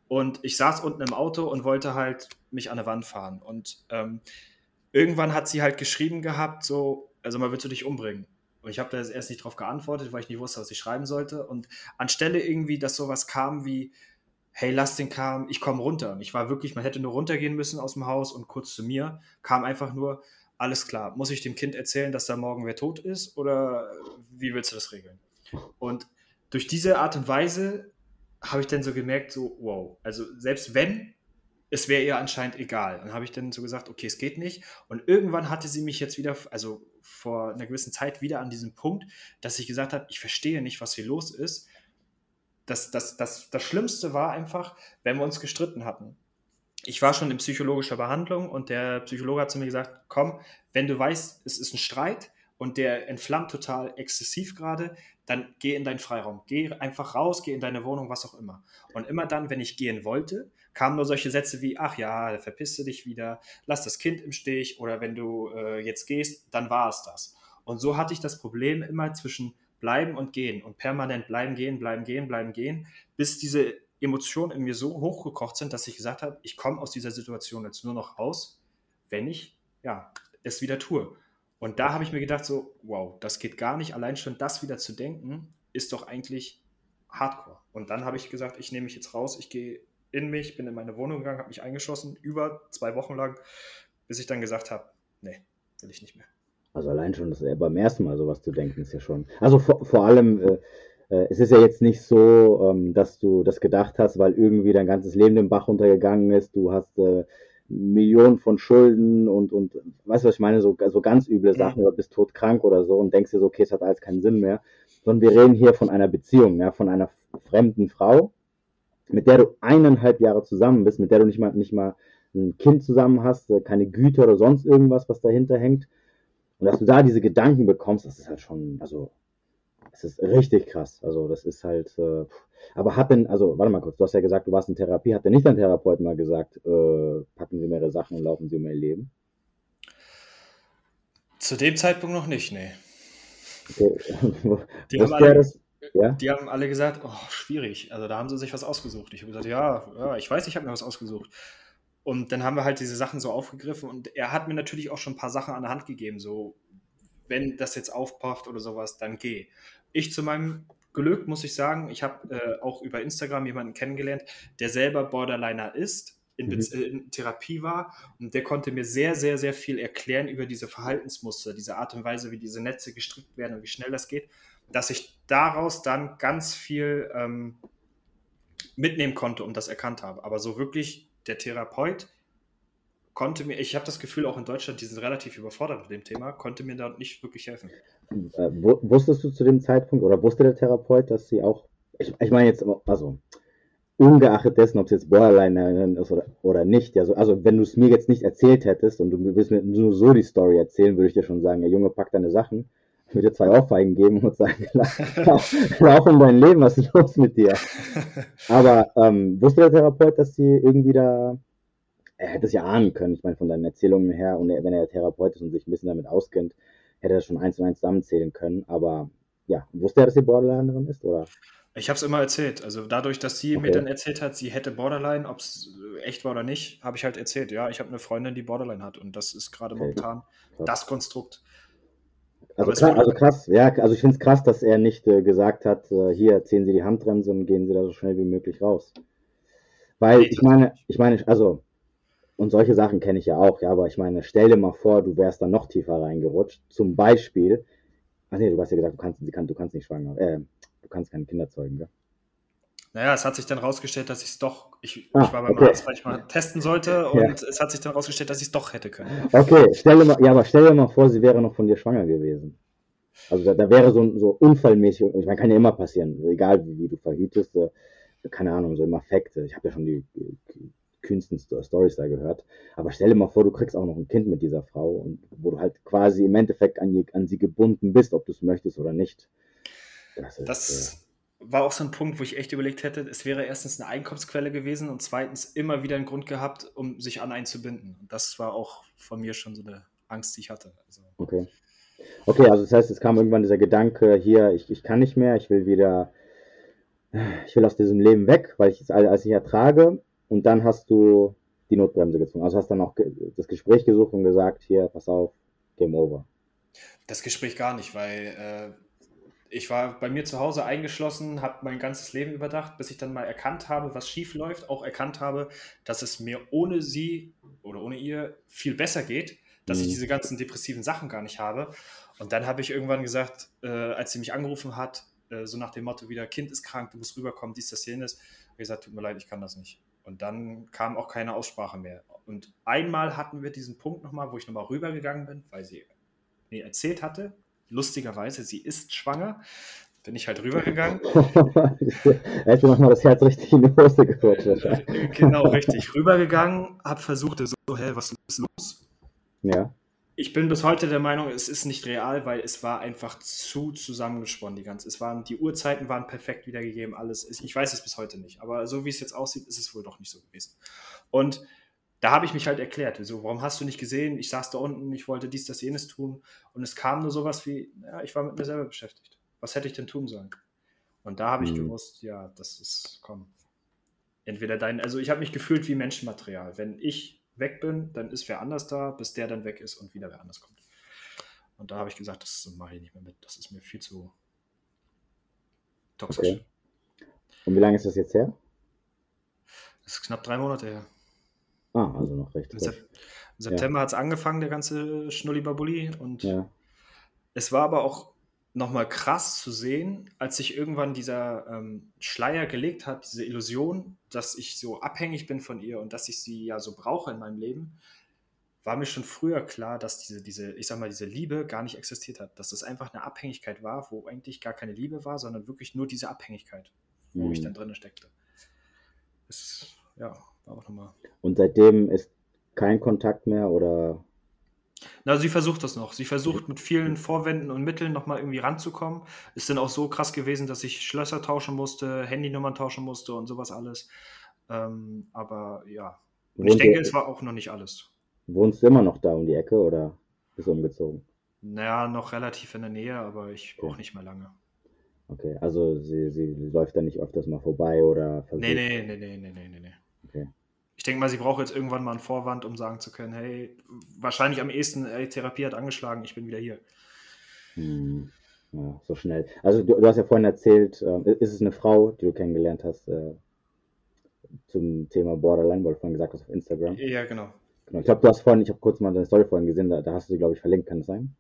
Und ich saß unten im Auto und wollte halt mich an der Wand fahren. Und ähm, irgendwann hat sie halt geschrieben gehabt, so, also mal willst du dich umbringen? Und ich habe da erst nicht drauf geantwortet, weil ich nicht wusste, was ich schreiben sollte. Und anstelle irgendwie, dass sowas kam wie, hey, lass den kam, ich komme runter. Und ich war wirklich, man hätte nur runtergehen müssen aus dem Haus und kurz zu mir, kam einfach nur, alles klar, muss ich dem Kind erzählen, dass da morgen wer tot ist oder wie willst du das regeln? Und durch diese Art und Weise habe ich dann so gemerkt, so, wow, also selbst wenn, es wäre ihr anscheinend egal. Dann habe ich dann so gesagt, okay, es geht nicht. Und irgendwann hatte sie mich jetzt wieder, also vor einer gewissen Zeit wieder an diesem Punkt, dass ich gesagt habe, ich verstehe nicht, was hier los ist das, das, das, das Schlimmste war einfach, wenn wir uns gestritten hatten. ich war schon in psychologischer Behandlung und der Psychologe hat zu mir gesagt, komm, wenn du weißt, es ist ein Streit und der entflammt total exzessiv gerade, dann geh in deinen Freiraum. Geh einfach raus, geh in deine Wohnung, was auch immer. Und immer dann, wenn ich gehen wollte, kamen nur solche Sätze wie, ach ja, verpisst du dich wieder, lass das Kind im Stich oder wenn du äh, jetzt gehst, dann war es das. Und so hatte ich das Problem immer zwischen bleiben und gehen und permanent bleiben, gehen, bleiben, gehen, bleiben, gehen, bis diese Emotionen in mir so hochgekocht sind, dass ich gesagt habe, ich komme aus dieser Situation jetzt nur noch raus, wenn ich ja, es wieder tue. Und da habe ich mir gedacht, so, wow, das geht gar nicht. Allein schon das wieder zu denken, ist doch eigentlich hardcore. Und dann habe ich gesagt, ich nehme mich jetzt raus, ich gehe in mich, bin in meine Wohnung gegangen, habe mich eingeschlossen, über zwei Wochen lang, bis ich dann gesagt habe, nee, will ich nicht mehr. Also allein schon das beim ersten Mal sowas zu denken, ist ja schon. Also vor, vor allem, äh, äh, es ist ja jetzt nicht so, ähm, dass du das gedacht hast, weil irgendwie dein ganzes Leben den Bach runtergegangen ist, du hast äh, Millionen von Schulden und, und weißt du, was ich meine, so, so ganz üble. Sachen oder bist todkrank oder so und denkst dir so, okay, es hat alles keinen Sinn mehr. Sondern wir reden hier von einer Beziehung, ja, von einer fremden Frau, mit der du eineinhalb Jahre zusammen bist, mit der du nicht mal, nicht mal ein Kind zusammen hast, äh, keine Güte oder sonst irgendwas, was dahinter hängt. Und dass du da diese Gedanken bekommst, das ist halt schon, also, es ist richtig krass. Also, das ist halt, äh, aber hat denn, also, warte mal kurz, du hast ja gesagt, du warst in Therapie, hat denn nicht dein Therapeut mal gesagt, äh, packen Sie mehrere Sachen und laufen Sie um Ihr Leben? Zu dem Zeitpunkt noch nicht, nee. Okay. Die haben alle, das? Ja? Die haben alle gesagt, oh, schwierig. Also da haben sie sich was ausgesucht. Ich habe gesagt, ja, ja, ich weiß, ich habe mir was ausgesucht. Und dann haben wir halt diese Sachen so aufgegriffen und er hat mir natürlich auch schon ein paar Sachen an der Hand gegeben, so wenn das jetzt aufpafft oder sowas, dann geh. Ich zu meinem Glück muss ich sagen, ich habe äh, auch über Instagram jemanden kennengelernt, der selber Borderliner ist, in, mhm. in, Therapie war und der konnte mir sehr, sehr, sehr viel erklären über diese Verhaltensmuster, diese Art und Weise, wie diese Netze gestrickt werden und wie schnell das geht dass ich daraus dann ganz viel ähm, mitnehmen konnte und das erkannt habe. Aber so wirklich der Therapeut konnte mir, ich habe das Gefühl, auch in Deutschland, die sind relativ überfordert mit dem Thema, konnte mir da nicht wirklich helfen. Äh, wusstest du zu dem Zeitpunkt oder wusste der Therapeut, dass sie auch, ich, ich meine jetzt, also ungeachtet dessen, ob es jetzt Borderline ist oder, oder nicht, ja, so, also wenn du es mir jetzt nicht erzählt hättest und du willst mir nur so die Story erzählen, würde ich dir schon sagen, ja Junge, pack deine Sachen würde dir zwei Ohrfeigen geben und sagen, lauf, um dein Leben, was ist los mit dir? Aber ähm, wusste der Therapeut, dass sie irgendwie da, er hätte es ja ahnen können, ich meine, von deinen Erzählungen her, und wenn er Therapeut ist und sich ein bisschen damit auskennt, hätte er schon eins und eins zusammenzählen können. Aber ja, wusste er, dass sie Borderlinerin ist, oder? Ich habe es immer erzählt. Also dadurch, dass sie okay. mir dann erzählt hat, sie hätte Borderline, ob es echt war oder nicht, habe ich halt erzählt, ja, ich habe eine Freundin, die Borderline hat und das ist gerade okay. momentan das Konstrukt. Also krass, also krass, ja, also ich finde es krass, dass er nicht äh, gesagt hat, äh, hier ziehen Sie die Handbremse und gehen Sie da so schnell wie möglich raus. Weil ich meine, ich meine, also, und solche Sachen kenne ich ja auch, ja, aber ich meine, stell dir mal vor, du wärst dann noch tiefer reingerutscht. Zum Beispiel, ach nee, du hast ja gesagt, du kannst, du kannst nicht schwanger, äh, du kannst keine Kinder zeugen, gell? Naja, es hat sich dann rausgestellt, dass ich es doch, ich, ah, ich war beim okay. Arzt, weil ich mal testen sollte und ja. es hat sich dann rausgestellt, dass ich es doch hätte können. Okay, stell dir mal, ja, aber stell dir mal vor, sie wäre noch von dir schwanger gewesen. Also da, da wäre so, so unfallmäßig, ich meine, kann ja immer passieren, egal wie, wie du verhütest, keine Ahnung, so im Affekt. Ich habe ja schon die, die kühnsten Stories da gehört. Aber stell dir mal vor, du kriegst auch noch ein Kind mit dieser Frau und wo du halt quasi im Endeffekt an, an sie gebunden bist, ob du es möchtest oder nicht. Das, ist, das äh, war auch so ein Punkt, wo ich echt überlegt hätte, es wäre erstens eine Einkommensquelle gewesen und zweitens immer wieder einen Grund gehabt, um sich an einen zu binden. Und das war auch von mir schon so eine Angst, die ich hatte. Also, okay. Okay, also das heißt, es kam irgendwann dieser Gedanke, hier, ich, ich kann nicht mehr, ich will wieder, ich will aus diesem Leben weg, weil ich es alles nicht ertrage. Und dann hast du die Notbremse gezogen. Also hast dann auch das Gespräch gesucht und gesagt, hier, pass auf, Game Over. Das Gespräch gar nicht, weil äh, ich war bei mir zu Hause eingeschlossen, habe mein ganzes Leben überdacht, bis ich dann mal erkannt habe, was schief läuft, auch erkannt habe, dass es mir ohne sie oder ohne ihr viel besser geht, dass mhm. ich diese ganzen depressiven Sachen gar nicht habe. Und dann habe ich irgendwann gesagt, äh, als sie mich angerufen hat, äh, so nach dem Motto wieder, Kind ist krank, du musst rüberkommen, dies, das, jenes, habe ich gesagt, tut mir leid, ich kann das nicht. Und dann kam auch keine Aussprache mehr. Und einmal hatten wir diesen Punkt nochmal, wo ich nochmal rübergegangen bin, weil sie mir erzählt hatte, lustigerweise, sie ist schwanger. bin ich halt rübergegangen. er hätte nochmal das Herz richtig in die Hose gerutscht. genau, richtig. Rübergegangen, habe versucht, so, hä, was ist los? Ja. Ich bin bis heute der Meinung, es ist nicht real, weil es war einfach zu zusammengesponnen, die ganze. Es waren, die Uhrzeiten waren perfekt wiedergegeben, alles. Ich weiß es bis heute nicht, aber so wie es jetzt aussieht, ist es wohl doch nicht so gewesen. Und da habe ich mich halt erklärt, so, warum hast du nicht gesehen? Ich saß da unten, ich wollte dies, das, jenes tun. Und es kam nur sowas wie, ja, ich war mit mir selber beschäftigt. Was hätte ich denn tun sollen? Und da habe ich mhm. gewusst, ja, das ist, komm. Entweder dein, also ich habe mich gefühlt wie Menschenmaterial. Wenn ich weg bin, dann ist wer anders da, bis der dann weg ist und wieder wer anders kommt. Und da habe ich gesagt, das mache ich nicht mehr mit. Das ist mir viel zu toxisch. Okay. Und wie lange ist das jetzt her? Das ist knapp drei Monate her. Ah, also noch recht. Im September ja. hat es angefangen, der ganze Schnullibabuli. Und ja. es war aber auch nochmal krass zu sehen, als sich irgendwann dieser ähm, Schleier gelegt hat, diese Illusion, dass ich so abhängig bin von ihr und dass ich sie ja so brauche in meinem Leben, war mir schon früher klar, dass diese, diese, ich sag mal, diese Liebe gar nicht existiert hat. Dass das einfach eine Abhängigkeit war, wo eigentlich gar keine Liebe war, sondern wirklich nur diese Abhängigkeit, wo mhm. ich dann drin steckte. Das, ja, auch nochmal. Und seitdem ist kein Kontakt mehr oder na, sie versucht das noch. Sie versucht mit vielen Vorwänden und Mitteln nochmal irgendwie ranzukommen. Ist dann auch so krass gewesen, dass ich Schlösser tauschen musste, Handynummern tauschen musste und sowas alles. Ähm, aber ja. Und ich denke, es war auch noch nicht alles. Wohnst du immer noch da um die Ecke oder bist du umgezogen? Naja, noch relativ in der Nähe, aber ich okay. auch nicht mehr lange. Okay, also sie, sie läuft da nicht öfters mal vorbei oder versucht... Nee, nee, nee, nee, nee, nee, nee. Ich denke mal, sie braucht jetzt irgendwann mal einen Vorwand, um sagen zu können, hey, wahrscheinlich am ehesten, ey, Therapie hat angeschlagen, ich bin wieder hier. Hm. Ja, so schnell. Also du, du, hast ja vorhin erzählt, äh, ist es eine Frau, die du kennengelernt hast äh, zum Thema Borderline, weil du vorhin gesagt hast auf Instagram? Ja, genau. genau. Ich glaube, du hast vorhin, ich habe kurz mal deine Story vorhin gesehen, da, da hast du sie, glaube ich, verlinkt, kann das sein?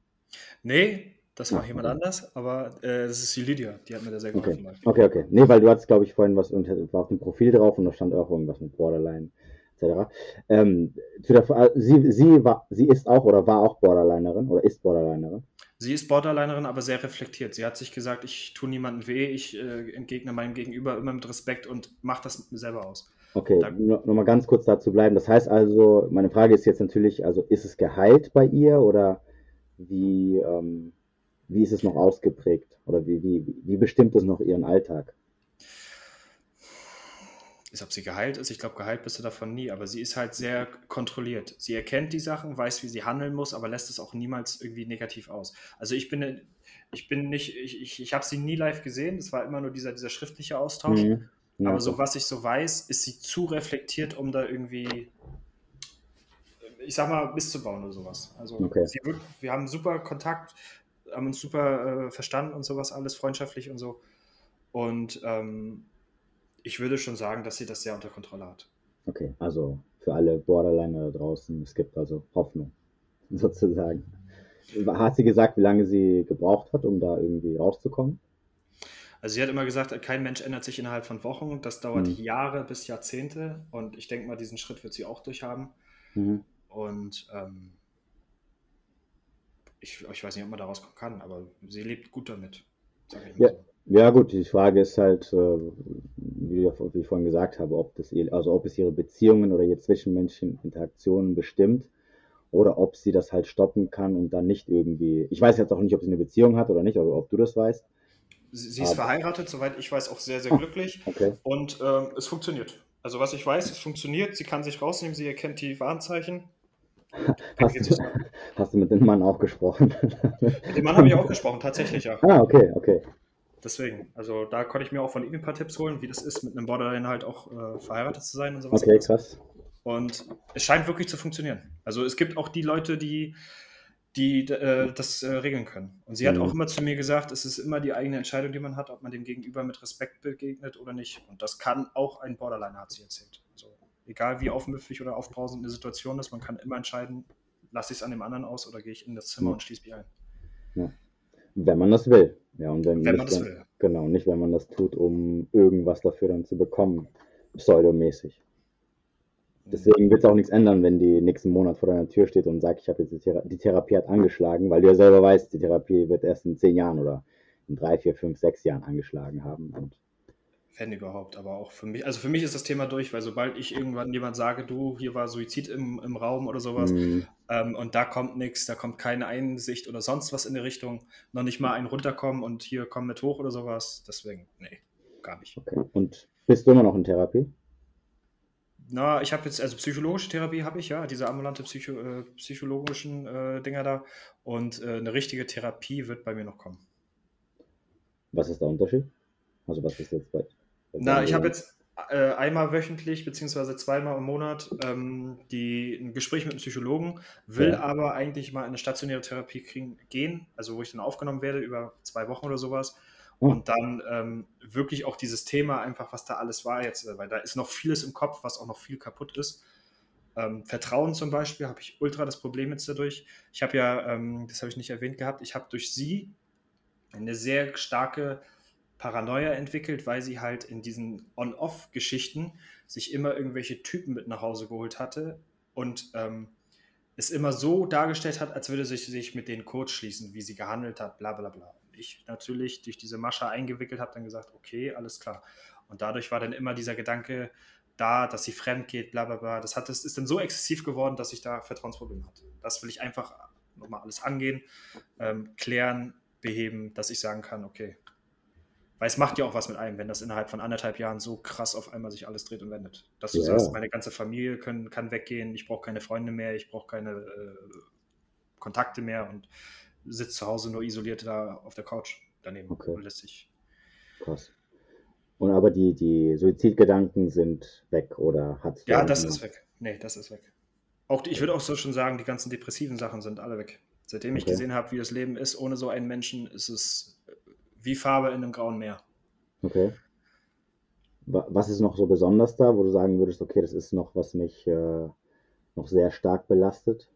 Nee, das war ja, jemand okay. anders, aber äh, das ist die Lydia, die hat mir da sehr geholfen. Okay, okay. okay. Nee, weil du hattest, glaube ich, vorhin was und war auf dem Profil drauf und da stand auch irgendwas mit Borderline etc. Ähm, der, sie, sie, war, sie ist auch oder war auch Borderlinerin oder ist Borderlinerin? Sie ist Borderlinerin, aber sehr reflektiert. Sie hat sich gesagt, ich tue niemandem weh, ich äh, entgegne meinem Gegenüber immer mit Respekt und mache das mit mir selber aus. Okay, nochmal ganz kurz dazu bleiben. Das heißt also, meine Frage ist jetzt natürlich, also ist es geheilt bei ihr oder wie, ähm, wie ist es noch ausgeprägt oder wie, wie, wie bestimmt es noch ihren Alltag? ist, ob sie geheilt ist. Ich glaube, geheilt bist du davon nie, aber sie ist halt sehr kontrolliert. Sie erkennt die Sachen, weiß, wie sie handeln muss, aber lässt es auch niemals irgendwie negativ aus. Also ich bin, ich bin nicht, ich, ich, ich habe sie nie live gesehen, es war immer nur dieser, dieser schriftliche Austausch. Mhm. Ja, aber so was ich so weiß, ist sie zu reflektiert, um da irgendwie, ich sag mal, misszubauen oder sowas. Also okay. wird, wir haben super Kontakt, haben uns super äh, verstanden und sowas alles, freundschaftlich und so. Und ähm, ich würde schon sagen, dass sie das sehr unter Kontrolle hat. Okay, also für alle Borderliner da draußen, es gibt also Hoffnung, sozusagen. Hat sie gesagt, wie lange sie gebraucht hat, um da irgendwie rauszukommen? Also sie hat immer gesagt, kein Mensch ändert sich innerhalb von Wochen. Das dauert mhm. Jahre bis Jahrzehnte. Und ich denke mal, diesen Schritt wird sie auch durchhaben. Mhm. Und ähm, ich, ich, weiß nicht, ob man da rauskommen kann, aber sie lebt gut damit. Ja, so. Ja, gut, die Frage ist halt, äh, wie, wie ich vorhin gesagt habe, ob, das, also ob es ihre Beziehungen oder ihre zwischenmenschlichen Interaktionen bestimmt oder ob sie das halt stoppen kann und dann nicht irgendwie. Ich weiß jetzt auch nicht, ob sie eine Beziehung hat oder nicht, oder ob du das weißt. Sie, sie ist Aber, verheiratet, soweit ich weiß, auch sehr, sehr glücklich. Okay. Und ähm, es funktioniert. Also, was ich weiß, es funktioniert. Sie kann sich rausnehmen, sie erkennt die Warnzeichen. Hast du, hast du mit dem Mann auch gesprochen? Mit dem Mann habe ich auch gesprochen, tatsächlich ja. Ah, okay, okay. Deswegen, also da konnte ich mir auch von ihm ein paar Tipps holen, wie das ist, mit einem Borderline halt auch äh, verheiratet zu sein und sowas. Okay, krass. Und es scheint wirklich zu funktionieren. Also es gibt auch die Leute, die, die äh, das äh, regeln können. Und sie mhm. hat auch immer zu mir gesagt, es ist immer die eigene Entscheidung, die man hat, ob man dem Gegenüber mit Respekt begegnet oder nicht. Und das kann auch ein Borderline, hat sie erzählt. Egal wie aufmüpfig oder aufbrausend eine Situation ist, man kann immer entscheiden, lasse ich es an dem anderen aus oder gehe ich in das Zimmer mhm. und schließe mich ein. Ja. Wenn man das will. Ja, und wenn, wenn man das dann, will. Genau, nicht wenn man das tut, um irgendwas dafür dann zu bekommen, pseudomäßig. Mhm. Deswegen wird es auch nichts ändern, wenn die nächsten Monat vor deiner Tür steht und sagt, ich habe jetzt die, Thera die, Therapie hat angeschlagen, weil du ja selber weißt, die Therapie wird erst in zehn Jahren oder in drei, vier, fünf, sechs Jahren angeschlagen haben. Und wenn überhaupt, aber auch für mich, also für mich ist das Thema durch, weil sobald ich irgendwann jemand sage, du, hier war Suizid im, im Raum oder sowas, mhm. ähm, und da kommt nichts, da kommt keine Einsicht oder sonst was in die Richtung, noch nicht mal ein runterkommen und hier komm mit hoch oder sowas, deswegen, nee, gar nicht. Okay. Und bist du immer noch in Therapie? Na, ich habe jetzt, also psychologische Therapie habe ich, ja, diese ambulante Psycho, äh, psychologischen äh, Dinger da und äh, eine richtige Therapie wird bei mir noch kommen. Was ist der Unterschied? Also was ist jetzt bei na, ich habe jetzt äh, einmal wöchentlich beziehungsweise zweimal im Monat ähm, die, ein Gespräch mit einem Psychologen, will ja. aber eigentlich mal in eine stationäre Therapie kriegen, gehen, also wo ich dann aufgenommen werde über zwei Wochen oder sowas. Oh. Und dann ähm, wirklich auch dieses Thema einfach, was da alles war jetzt, weil da ist noch vieles im Kopf, was auch noch viel kaputt ist. Ähm, Vertrauen zum Beispiel habe ich ultra das Problem jetzt dadurch. Ich habe ja, ähm, das habe ich nicht erwähnt gehabt, ich habe durch sie eine sehr starke Paranoia entwickelt, weil sie halt in diesen On-Off-Geschichten sich immer irgendwelche Typen mit nach Hause geholt hatte und ähm, es immer so dargestellt hat, als würde sie sich mit denen kurz schließen, wie sie gehandelt hat, bla bla bla. Und ich natürlich durch diese Masche eingewickelt habe, dann gesagt, okay, alles klar. Und dadurch war dann immer dieser Gedanke da, dass sie fremd geht, bla bla bla. Das, hat, das ist dann so exzessiv geworden, dass ich da Vertrauensprobleme hatte. Das will ich einfach nochmal alles angehen, ähm, klären, beheben, dass ich sagen kann, okay, weil es macht ja auch was mit einem, wenn das innerhalb von anderthalb Jahren so krass auf einmal sich alles dreht und wendet. Dass du ja. sagst, meine ganze Familie können, kann weggehen, ich brauche keine Freunde mehr, ich brauche keine äh, Kontakte mehr und sitze zu Hause nur isoliert da auf der Couch daneben okay. und lässt sich. Krass. Und aber die, die Suizidgedanken sind weg oder hat Ja, das ist weg. Nee, das ist weg. Auch die, ich würde auch so schon sagen, die ganzen depressiven Sachen sind alle weg. Seitdem okay. ich gesehen habe, wie das Leben ist, ohne so einen Menschen, ist es wie Farbe in einem grauen Meer. Okay. Was ist noch so besonders da, wo du sagen würdest, okay, das ist noch, was mich äh, noch sehr stark belastet?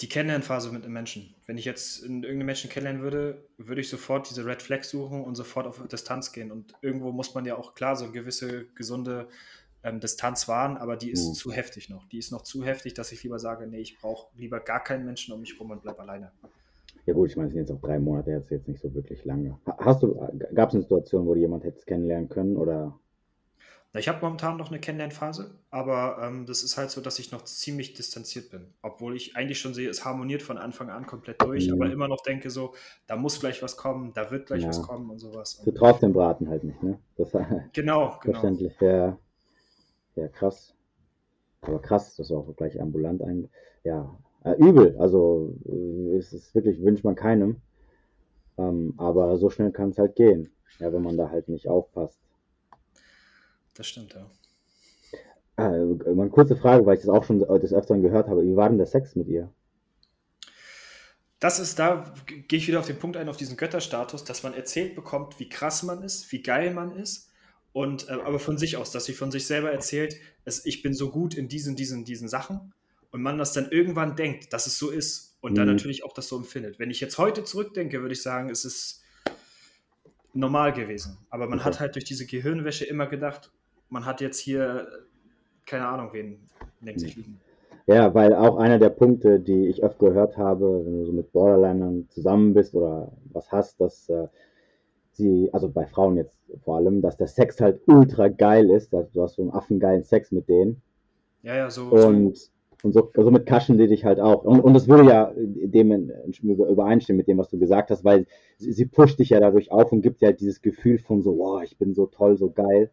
Die Kennenlernphase mit einem Menschen. Wenn ich jetzt irgendeinen Menschen kennenlernen würde, würde ich sofort diese Red Flag suchen und sofort auf Distanz gehen. Und irgendwo muss man ja auch klar so eine gewisse gesunde ähm, Distanz wahren, aber die ist mhm. zu heftig noch. Die ist noch zu heftig, dass ich lieber sage, nee, ich brauche lieber gar keinen Menschen um mich herum und bleib alleine. Ja gut, ich meine, es sind jetzt auch drei Monate, jetzt jetzt nicht so wirklich lange. Hast du, gab es eine Situation, wo du jemand hättest kennenlernen können oder? Ich habe momentan noch eine Kennenlernphase, aber ähm, das ist halt so, dass ich noch ziemlich distanziert bin. Obwohl ich eigentlich schon sehe, es harmoniert von Anfang an komplett durch, mhm. aber immer noch denke so, da muss gleich was kommen, da wird gleich ja. was kommen und sowas. Du traust dem Braten halt nicht, ne? Das, genau, genau. Verständlich, ja. Ja, krass. Aber krass, das ist auch gleich ambulant ein. Ja, äh, übel. Also äh, es ist wirklich, wünscht man keinem. Ähm, aber so schnell kann es halt gehen, ja, wenn man da halt nicht aufpasst. Das stimmt, ja. Äh, eine kurze Frage, weil ich das auch schon des Öfteren gehört habe. Wie war denn der Sex mit ihr? Das ist, da gehe ich wieder auf den Punkt ein, auf diesen Götterstatus, dass man erzählt bekommt, wie krass man ist, wie geil man ist. Und äh, aber von sich aus, dass sie von sich selber erzählt, es, ich bin so gut in diesen, diesen, diesen Sachen und man das dann irgendwann denkt, dass es so ist und mhm. dann natürlich auch das so empfindet. Wenn ich jetzt heute zurückdenke, würde ich sagen, es ist normal gewesen. Aber man okay. hat halt durch diese Gehirnwäsche immer gedacht, man hat jetzt hier keine Ahnung, wen neben sich liegen. Ja, weil auch einer der Punkte, die ich oft gehört habe, wenn du so mit Borderlinern zusammen bist oder was hast, dass äh, sie, also bei Frauen jetzt vor allem, dass der Sex halt ultra geil ist, also du hast so einen affengeilen Sex mit denen. Ja, ja, so. Und so und so, somit kaschen die dich halt auch. Und, und das würde ja dem übereinstimmen mit dem, was du gesagt hast, weil sie, sie pusht dich ja dadurch auf und gibt dir halt dieses Gefühl von so, wow, ich bin so toll, so geil.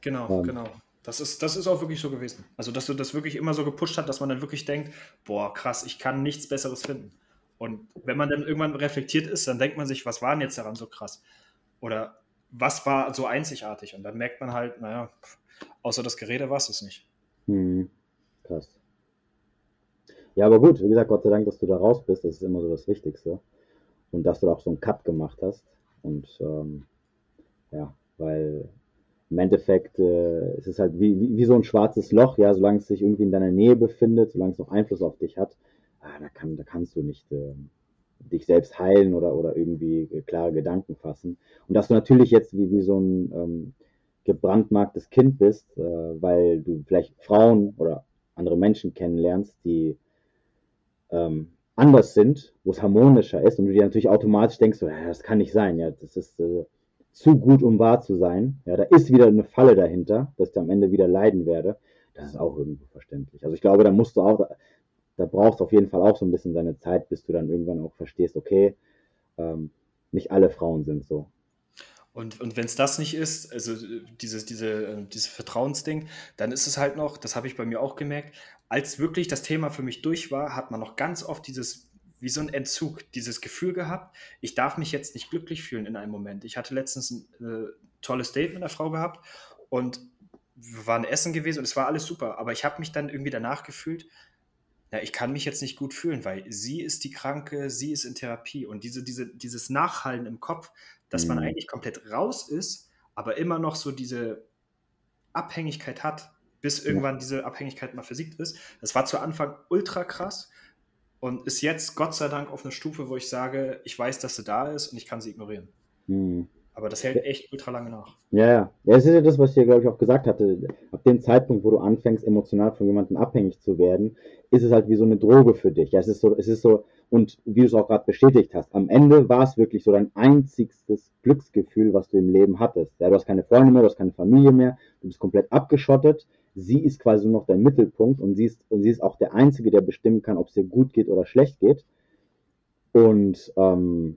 Genau, ähm, genau. Das ist, das ist auch wirklich so gewesen. Also, dass du das wirklich immer so gepusht hat, dass man dann wirklich denkt, boah, krass, ich kann nichts Besseres finden. Und wenn man dann irgendwann reflektiert ist, dann denkt man sich, was war denn jetzt daran so krass? Oder was war so einzigartig? Und dann merkt man halt, naja, außer das Gerede war es nicht. Hm, krass. Ja, aber gut, wie gesagt, Gott sei Dank, dass du da raus bist, das ist immer so das Wichtigste. Und dass du auch so einen Cut gemacht hast. Und ähm, ja, weil im Endeffekt äh, es ist halt wie, wie, wie, so ein schwarzes Loch, ja, solange es sich irgendwie in deiner Nähe befindet, solange es noch Einfluss auf dich hat, ah, da, kann, da kannst du nicht äh, dich selbst heilen oder, oder irgendwie klare Gedanken fassen. Und dass du natürlich jetzt wie, wie so ein ähm, gebrandmarktes Kind bist, äh, weil du vielleicht Frauen oder andere Menschen kennenlernst, die ähm, anders sind, wo es harmonischer ist und du dir natürlich automatisch denkst, so, ja, das kann nicht sein, ja, das ist äh, zu gut, um wahr zu sein. Ja, da ist wieder eine Falle dahinter, dass ich am Ende wieder leiden werde. Das ist auch irgendwo verständlich. Also ich glaube, da musst du auch, da brauchst du auf jeden Fall auch so ein bisschen deine Zeit, bis du dann irgendwann auch verstehst, okay, ähm, nicht alle Frauen sind so. Und, und wenn es das nicht ist, also dieses, diese, ähm, dieses Vertrauensding, dann ist es halt noch, das habe ich bei mir auch gemerkt, als wirklich das Thema für mich durch war, hat man noch ganz oft dieses, wie so ein Entzug, dieses Gefühl gehabt, ich darf mich jetzt nicht glücklich fühlen in einem Moment. Ich hatte letztens ein äh, tolles Date mit einer Frau gehabt und wir waren essen gewesen und es war alles super, aber ich habe mich dann irgendwie danach gefühlt, ja, ich kann mich jetzt nicht gut fühlen, weil sie ist die Kranke, sie ist in Therapie und diese, diese, dieses Nachhallen im Kopf, dass mhm. man eigentlich komplett raus ist, aber immer noch so diese Abhängigkeit hat, bis irgendwann ja. diese Abhängigkeit mal versiegt ist. Das war zu Anfang ultra krass und ist jetzt Gott sei Dank auf einer Stufe, wo ich sage, ich weiß, dass sie da ist und ich kann sie ignorieren. Mhm. Aber das hält echt ultra lange nach. Ja, ja. Ja, es ist ja das, was ich dir, glaube ich, auch gesagt hatte. Ab dem Zeitpunkt, wo du anfängst, emotional von jemandem abhängig zu werden, ist es halt wie so eine Droge für dich. Ja, es ist so, es ist so, und wie du es auch gerade bestätigt hast, am Ende war es wirklich so dein einzigstes Glücksgefühl, was du im Leben hattest. Ja, du hast keine Freunde mehr, du hast keine Familie mehr, du bist komplett abgeschottet. Sie ist quasi nur noch dein Mittelpunkt und sie ist, und sie ist auch der Einzige, der bestimmen kann, ob es dir gut geht oder schlecht geht. Und ähm,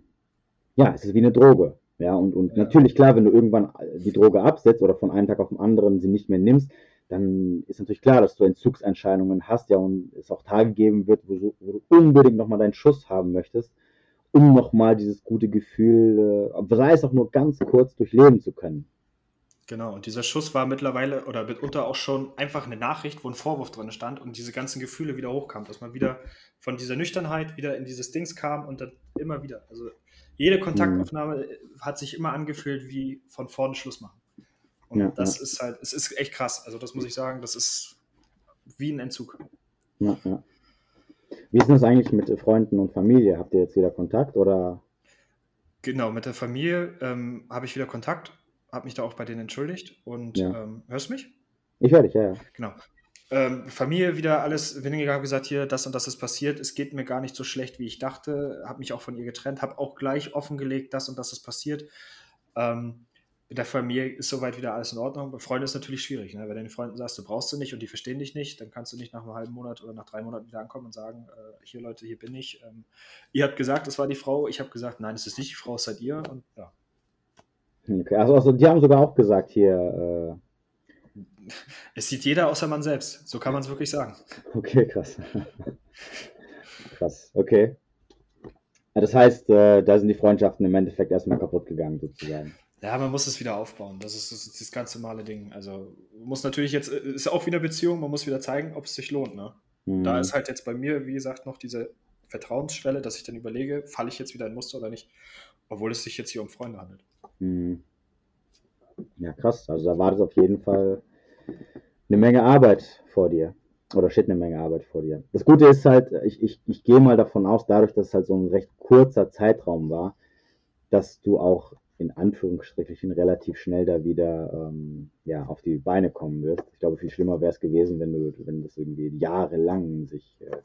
ja, es ist wie eine Droge. Ja, und, und ja. natürlich, klar, wenn du irgendwann die Droge absetzt oder von einem Tag auf den anderen sie nicht mehr nimmst, dann ist natürlich klar, dass du Entzugsentscheidungen hast, ja, und es auch Tage geben wird, wo du, wo du unbedingt nochmal deinen Schuss haben möchtest, um nochmal dieses gute Gefühl, äh, sei es auch nur ganz kurz, durchleben zu können. Genau, und dieser Schuss war mittlerweile oder mitunter auch schon einfach eine Nachricht, wo ein Vorwurf drin stand und diese ganzen Gefühle wieder hochkamen, dass man wieder von dieser Nüchternheit wieder in dieses Dings kam und dann immer wieder. Also jede Kontaktaufnahme mhm. hat sich immer angefühlt wie von vorne Schluss machen. Und ja, das ja. ist halt, es ist echt krass. Also das muss ich sagen, das ist wie ein Entzug. Ja. Wie ist das eigentlich mit Freunden und Familie? Habt ihr jetzt wieder Kontakt oder? Genau, mit der Familie ähm, habe ich wieder Kontakt habe mich da auch bei denen entschuldigt und ähm, hörst du mich? Ich höre dich, ja, ja. Genau. Ähm, Familie wieder alles weniger habe gesagt, hier, das und das ist passiert, es geht mir gar nicht so schlecht, wie ich dachte, habe mich auch von ihr getrennt, habe auch gleich offengelegt, das und das ist passiert. Ähm, mit der Familie ist soweit wieder alles in Ordnung. Bei Freunden ist natürlich schwierig, ne? wenn du den Freunden sagst, du brauchst du nicht und die verstehen dich nicht, dann kannst du nicht nach einem halben Monat oder nach drei Monaten wieder ankommen und sagen, äh, hier Leute, hier bin ich. Ähm, ihr habt gesagt, es war die Frau, ich habe gesagt, nein, es ist nicht die Frau, es seid ihr und ja, Okay, also, also die haben sogar auch gesagt hier. Äh... Es sieht jeder außer man selbst. So kann man es wirklich sagen. Okay, krass. krass, okay. Das heißt, äh, da sind die Freundschaften im Endeffekt erstmal kaputt gegangen, sozusagen. Ja, man muss es wieder aufbauen. Das ist das, das ganz normale Ding. Also muss natürlich jetzt, äh, ist auch wieder Beziehung, man muss wieder zeigen, ob es sich lohnt. Ne? Mhm. Da ist halt jetzt bei mir, wie gesagt, noch diese Vertrauensschwelle, dass ich dann überlege, falle ich jetzt wieder in Muster oder nicht, obwohl es sich jetzt hier um Freunde handelt. Mhm. Ja, krass. Also da wartet auf jeden Fall eine Menge Arbeit vor dir. Oder steht eine Menge Arbeit vor dir. Das Gute ist halt, ich, ich, ich gehe mal davon aus, dadurch, dass es halt so ein recht kurzer Zeitraum war, dass du auch in Anführungsstrichen relativ schnell da wieder ähm, ja, auf die Beine kommen wirst. Ich glaube, viel schlimmer wäre es gewesen, wenn du, wenn das irgendwie jahrelang sich äh,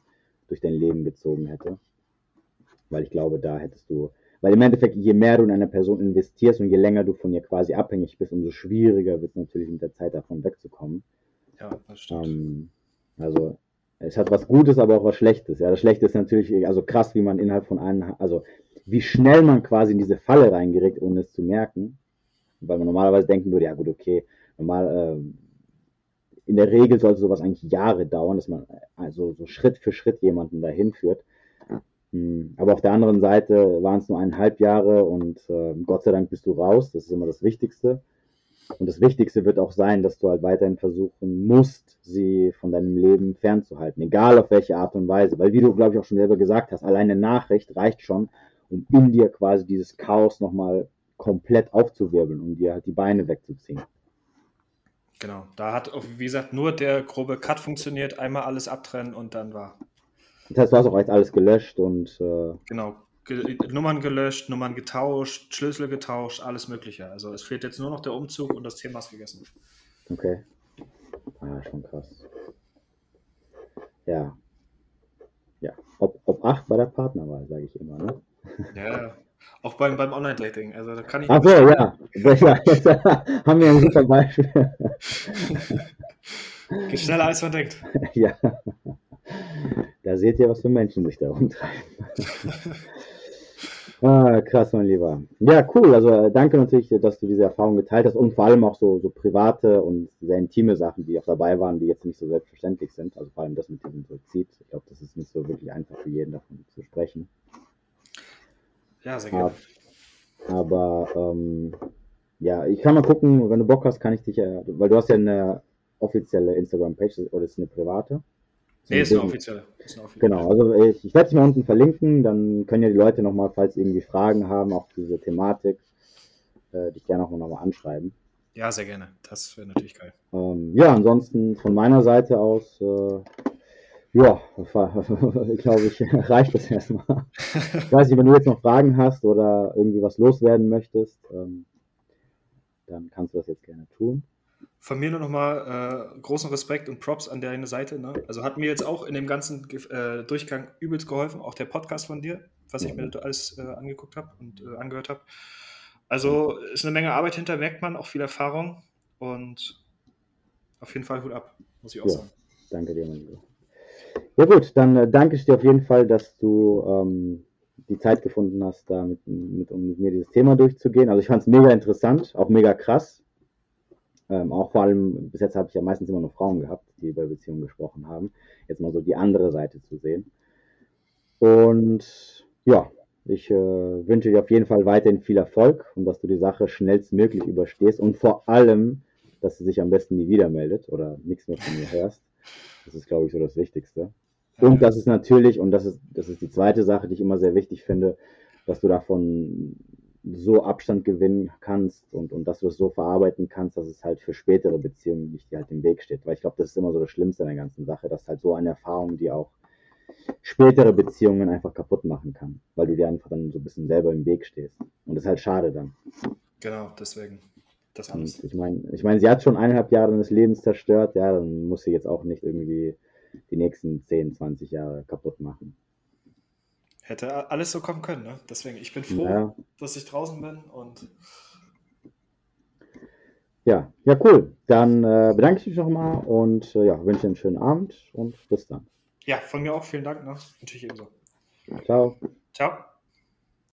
durch dein Leben gezogen hätte. Weil ich glaube, da hättest du weil im Endeffekt, je mehr du in eine Person investierst und je länger du von ihr quasi abhängig bist, umso schwieriger wird es natürlich mit der Zeit davon wegzukommen. Ja, das stimmt. Ähm, also es hat was Gutes, aber auch was Schlechtes. Ja, das Schlechte ist natürlich, also krass, wie man innerhalb von einem, also wie schnell man quasi in diese Falle reingeregt, ohne es zu merken. Weil man normalerweise denken würde, ja gut, okay, normal, äh, in der Regel sollte sowas eigentlich Jahre dauern, dass man also so Schritt für Schritt jemanden dahin führt. Hm, aber auf der anderen Seite waren es nur eineinhalb Jahre und äh, Gott sei Dank bist du raus. Das ist immer das Wichtigste. Und das Wichtigste wird auch sein, dass du halt weiterhin versuchen musst, sie von deinem Leben fernzuhalten, egal auf welche Art und Weise. Weil wie du, glaube ich, auch schon selber gesagt hast, alleine Nachricht reicht schon, um in dir quasi dieses Chaos nochmal komplett aufzuwirbeln, um dir halt die Beine wegzuziehen. Genau, da hat, wie gesagt, nur der grobe Cut funktioniert, einmal alles abtrennen und dann war das heißt, du hast auch jetzt alles gelöscht und. Äh genau. Ge Nummern gelöscht, Nummern getauscht, Schlüssel getauscht, alles Mögliche. Also es fehlt jetzt nur noch der Umzug und das Thema ist gegessen. Okay. Ah, schon krass. Ja. ja, ob, ob acht bei der Partnerwahl, sage ich immer. Ne? Ja, auch beim, beim Online-Dating. Also da kann ich. Ach so, ja. Jetzt haben wir ein super Beispiel. Geht schneller als man denkt. Ja. Da seht ihr, was für Menschen sich da rumtreiben. ah, krass, mein Lieber. Ja, cool. Also äh, danke natürlich, dass du diese Erfahrung geteilt hast und vor allem auch so, so private und sehr intime Sachen, die auch dabei waren, die jetzt nicht so selbstverständlich sind. Also vor allem das mit diesem Suizid. Ich glaube, das ist nicht so wirklich einfach für jeden davon zu sprechen. Ja, sehr gerne. Aber, aber ähm, ja, ich kann mal gucken, wenn du Bock hast, kann ich dich, äh, weil du hast ja eine offizielle Instagram-Page oder ist eine private? Nee, ist eine offizielle. Genau, also ich, ich werde es mal unten verlinken, dann können ja die Leute nochmal, falls irgendwie Fragen haben, auch diese Thematik, äh, dich gerne auch nochmal anschreiben. Ja, sehr gerne. Das wäre natürlich geil. Ähm, ja, ansonsten von meiner Seite aus, äh, ja, glaube ich, reicht das erstmal. Ich weiß nicht, wenn du jetzt noch Fragen hast oder irgendwie was loswerden möchtest, ähm, dann kannst du das jetzt gerne tun von mir nur nochmal äh, großen Respekt und Props an deine Seite. Ne? Also hat mir jetzt auch in dem ganzen äh, Durchgang übelst geholfen, auch der Podcast von dir, was ich mir alles äh, angeguckt habe und äh, angehört habe. Also ist eine Menge Arbeit hinter, merkt man, auch viel Erfahrung und auf jeden Fall Hut ab, muss ich auch ja, sagen. Danke dir, mein Lieber. Ja gut, dann äh, danke ich dir auf jeden Fall, dass du ähm, die Zeit gefunden hast, da mit, mit, um mit mir dieses Thema durchzugehen. Also ich fand es mega interessant, auch mega krass ähm, auch vor allem, bis jetzt habe ich ja meistens immer nur Frauen gehabt, die über Beziehungen gesprochen haben. Jetzt mal so die andere Seite zu sehen. Und ja, ich äh, wünsche dir auf jeden Fall weiterhin viel Erfolg und dass du die Sache schnellstmöglich überstehst und vor allem, dass sie sich am besten nie wieder meldet oder nichts mehr von mir hörst. Das ist, glaube ich, so das Wichtigste. Und das ist natürlich, und das ist, das ist die zweite Sache, die ich immer sehr wichtig finde, dass du davon so Abstand gewinnen kannst und, und dass du es so verarbeiten kannst, dass es halt für spätere Beziehungen nicht dir halt im Weg steht. Weil ich glaube, das ist immer so das Schlimmste in der ganzen Sache, dass halt so eine Erfahrung, die auch spätere Beziehungen einfach kaputt machen kann, weil du dir einfach dann so ein bisschen selber im Weg stehst. Und das ist halt schade dann. Genau, deswegen. Das alles. Und ich meine, ich mein, sie hat schon eineinhalb Jahre des Lebens zerstört, ja, dann muss sie jetzt auch nicht irgendwie die nächsten 10, 20 Jahre kaputt machen. Hätte alles so kommen können, ne? Deswegen, ich bin froh, ja. dass ich draußen bin und. Ja, ja, cool. Dann äh, bedanke ich mich nochmal und äh, ja, wünsche einen schönen Abend und bis dann. Ja, von mir auch vielen Dank. Ne? Natürlich ebenso. Ciao. Ciao.